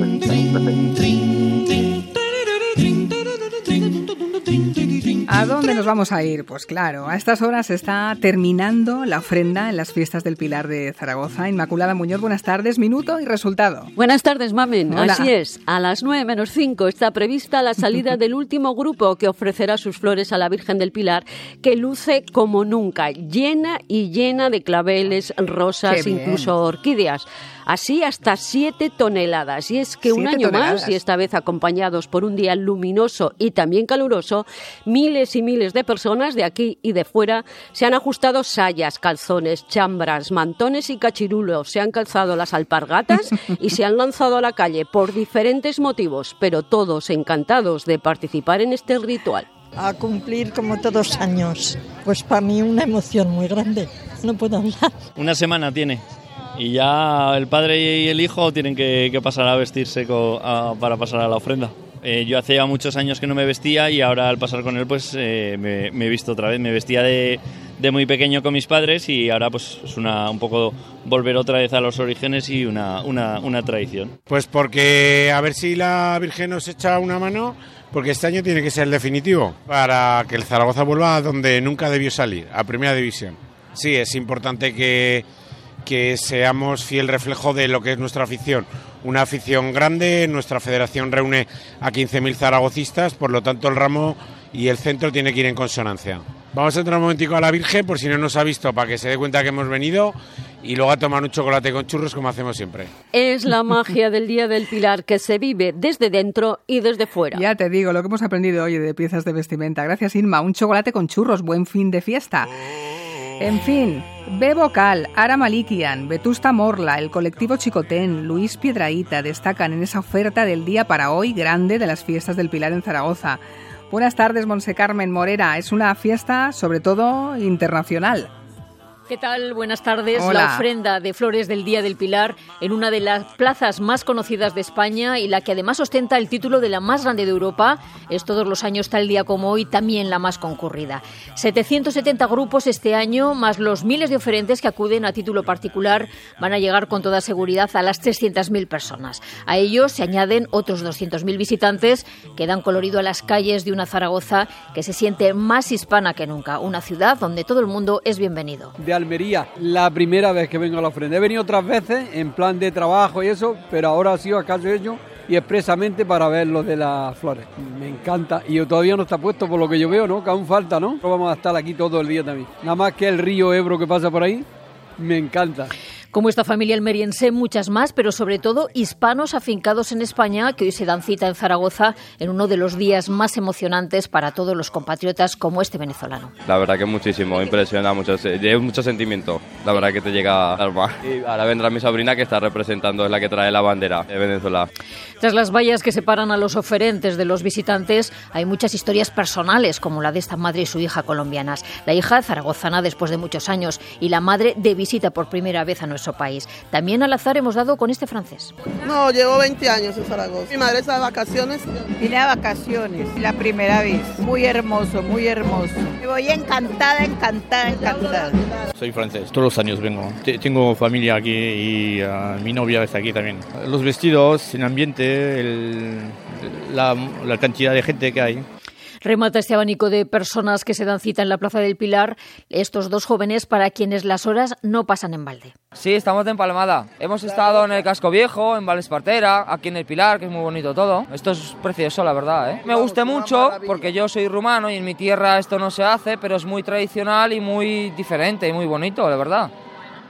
S2: ¿A dónde nos vamos a ir? Pues claro, a estas horas está terminando la ofrenda en las fiestas del Pilar de Zaragoza. Inmaculada Muñoz, buenas tardes. Minuto y resultado.
S31: Buenas tardes, Mamen. Hola. Así es. A las 9 menos 5 está prevista la salida del último grupo que ofrecerá sus flores a la Virgen del Pilar, que luce como nunca, llena y llena de claveles, rosas, incluso orquídeas así hasta 7 toneladas. Y es que un año toneladas. más, y esta vez acompañados por un día luminoso y también caluroso, miles y miles de personas de aquí y de fuera se han ajustado sayas, calzones, chambras, mantones y cachirulos, se han calzado las alpargatas y se han lanzado a la calle por diferentes motivos, pero todos encantados de participar en este ritual.
S32: A cumplir como todos años. Pues para mí una emoción muy grande. No puedo hablar.
S33: Una semana tiene y ya el padre y el hijo tienen que, que pasar a vestirse co, a, para pasar a la ofrenda. Eh, yo hacía muchos años que no me vestía y ahora al pasar con él pues eh, me, me, he visto otra vez. Me vestía de, de muy pequeño con mis padres y ahora pues es una, un poco volver otra vez a los orígenes y una, una, una tradición.
S34: Pues porque a ver si la Virgen nos echa una mano porque este año tiene que ser el definitivo para que el Zaragoza vuelva a donde nunca debió salir, a Primera División. Sí, es importante que, que seamos fiel reflejo de lo que es nuestra afición. Una afición grande, nuestra federación reúne a 15.000 zaragocistas, por lo tanto el ramo y el centro tiene que ir en consonancia. Vamos a entrar un momentico a la Virgen por si no nos ha visto, para que se dé cuenta que hemos venido y luego a tomar un chocolate con churros como hacemos siempre.
S31: Es la magia del Día del Pilar que se vive desde dentro y desde fuera.
S2: Ya te digo, lo que hemos aprendido hoy de piezas de vestimenta. Gracias, Inma. Un chocolate con churros. Buen fin de fiesta. En fin, B Vocal, Ara Malikian, Vetusta Morla, el colectivo Chicotén, Luis Piedraíta destacan en esa oferta del día para hoy grande de las fiestas del Pilar en Zaragoza. Buenas tardes, Monse Carmen Morera. Es una fiesta, sobre todo, internacional.
S31: ¿Qué tal? Buenas tardes.
S2: Hola.
S31: La ofrenda de flores del Día del Pilar en una de las plazas más conocidas de España y la que además ostenta el título de la más grande de Europa. Es todos los años tal día como hoy también la más concurrida. 770 grupos este año, más los miles de oferentes que acuden a título particular, van a llegar con toda seguridad a las 300.000 personas. A ellos se añaden otros 200.000 visitantes que dan colorido a las calles de una Zaragoza que se siente más hispana que nunca. Una ciudad donde todo el mundo es bienvenido.
S35: de Almería. La primera vez que vengo a la ofrenda. He venido otras veces en plan de trabajo y eso, pero ahora ha sido acaso ello y expresamente para ver lo de las flores. Me encanta y todavía no está puesto por lo que yo veo, ¿no? Que aún falta, ¿no? Vamos a estar aquí todo el día también. Nada más que el río Ebro que pasa por ahí, me encanta.
S31: Como esta familia almeriense, muchas más, pero sobre todo hispanos afincados en España que hoy se dan cita en Zaragoza en uno de los días más emocionantes para todos los compatriotas como este venezolano.
S36: La verdad que muchísimo, impresiona mucho, lleva mucho sentimiento, la verdad que te llega al alma. Y ahora vendrá mi sobrina que está representando, es la que trae la bandera de Venezuela.
S31: Tras las vallas que separan a los oferentes de los visitantes, hay muchas historias personales, como la de esta madre y su hija colombianas. La hija zaragozana después de muchos años y la madre de visita por primera vez a nuestro país. También al azar hemos dado con este francés.
S37: No, llevo 20 años en Zaragoza. Mi madre está de vacaciones.
S38: Vine a vacaciones, la primera vez. Muy hermoso, muy hermoso. Me voy encantada, encantada, encantada.
S39: Soy francés, todos los años vengo. Te- Tengo familia aquí y ah, mi novia está aquí también. Los vestidos, el ambiente, el- la, la cantidad de gente que hay.
S31: Remata este abanico de personas que se dan cita en la Plaza del Pilar, estos dos jóvenes para quienes las horas no pasan en balde.
S26: Sí, estamos de empalmada. Hemos estado en el Casco Viejo, en Valespartera, aquí en el Pilar, que es muy bonito todo. Esto es precioso, la verdad, ¿eh? Me gusta mucho porque yo soy rumano y en mi tierra esto no se hace, pero es muy tradicional y muy diferente y muy bonito, la verdad.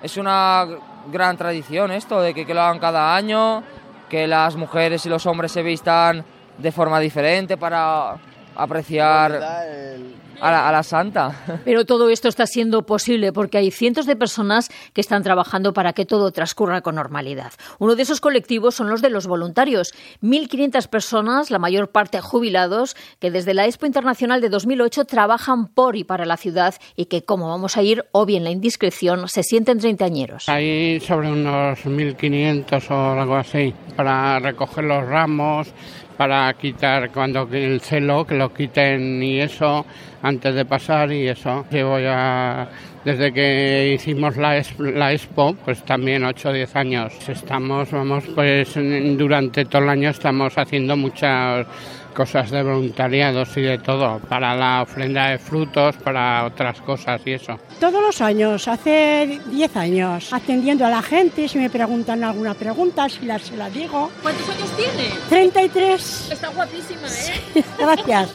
S26: Es una gran tradición esto de que, que lo hagan cada año, que las mujeres y los hombres se vistan de forma diferente para apreciar a la, a la santa.
S31: Pero todo esto está siendo posible porque hay cientos de personas que están trabajando para que todo transcurra con normalidad. Uno de esos colectivos son los de los voluntarios. 1.500 personas, la mayor parte jubilados, que desde la Expo Internacional de 2008 trabajan por y para la ciudad y que, como vamos a ir, o bien la indiscreción, se sienten treintañeros.
S40: Hay sobre unos 1.500 o algo así para recoger los ramos, para quitar cuando el celo, que lo quiten y eso antes de pasar y eso. Llevo ya desde que hicimos la, la expo, pues también 8 o 10 años. Estamos, vamos, pues durante todo el año estamos haciendo muchas cosas de voluntariados y de todo, para la ofrenda de frutos, para otras cosas y eso.
S41: Todos los años, hace 10 años, atendiendo a la gente, si me preguntan alguna pregunta, si la, se la digo.
S31: ¿Cuántos años tiene?
S41: 33.
S31: Está guapísima, ¿eh?
S41: Gracias.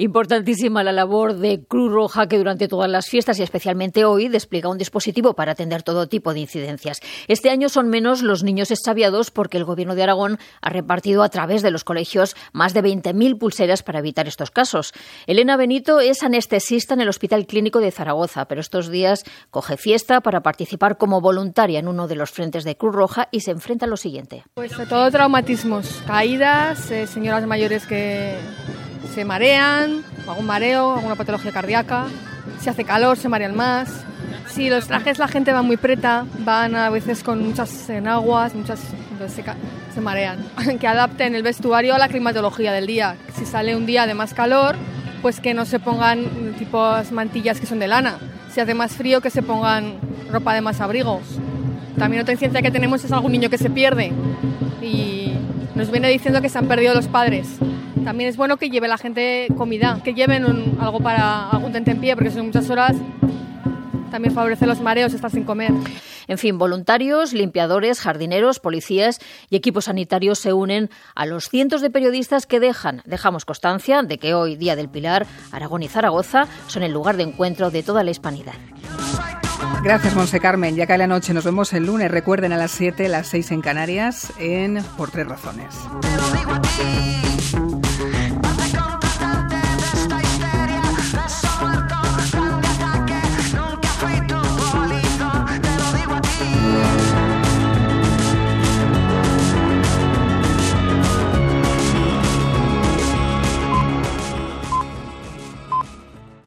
S31: Importantísima la labor de Cruz Roja que durante todas las fiestas y especialmente hoy despliega un dispositivo para atender todo tipo de incidencias. Este año son menos los niños extraviados porque el Gobierno de Aragón ha repartido a través de los colegios más de 20.000 pulseras para evitar estos casos. Elena Benito es anestesista en el Hospital Clínico de Zaragoza, pero estos días coge fiesta para participar como voluntaria en uno de los frentes de Cruz Roja y se enfrenta a lo siguiente.
S42: Pues todo traumatismos, caídas, eh, señoras mayores que se marean, algún mareo, alguna patología cardíaca. Si hace calor se marean más. Si los trajes la gente va muy preta, van a veces con muchas enaguas, muchas entonces se, se marean. Que adapten el vestuario a la climatología del día. Si sale un día de más calor, pues que no se pongan tipo mantillas que son de lana, si hace más frío que se pongan ropa de más abrigo. También otra incidencia que tenemos es algún niño que se pierde y nos viene diciendo que se han perdido los padres. También es bueno que lleve la gente comida, que lleven un- algo para algún pie, porque son muchas horas. También favorece los mareos estar sin comer.
S31: En fin, voluntarios, limpiadores, jardineros, policías y equipos sanitarios se unen a los cientos de periodistas que dejan, dejamos constancia de que hoy, Día del Pilar, Aragón y Zaragoza son el lugar de encuentro de toda la hispanidad.
S2: Gracias, Monse Carmen. Ya cae la noche. Nos vemos el lunes. Recuerden a las 7, las 6 en Canarias, en Por Tres Razones.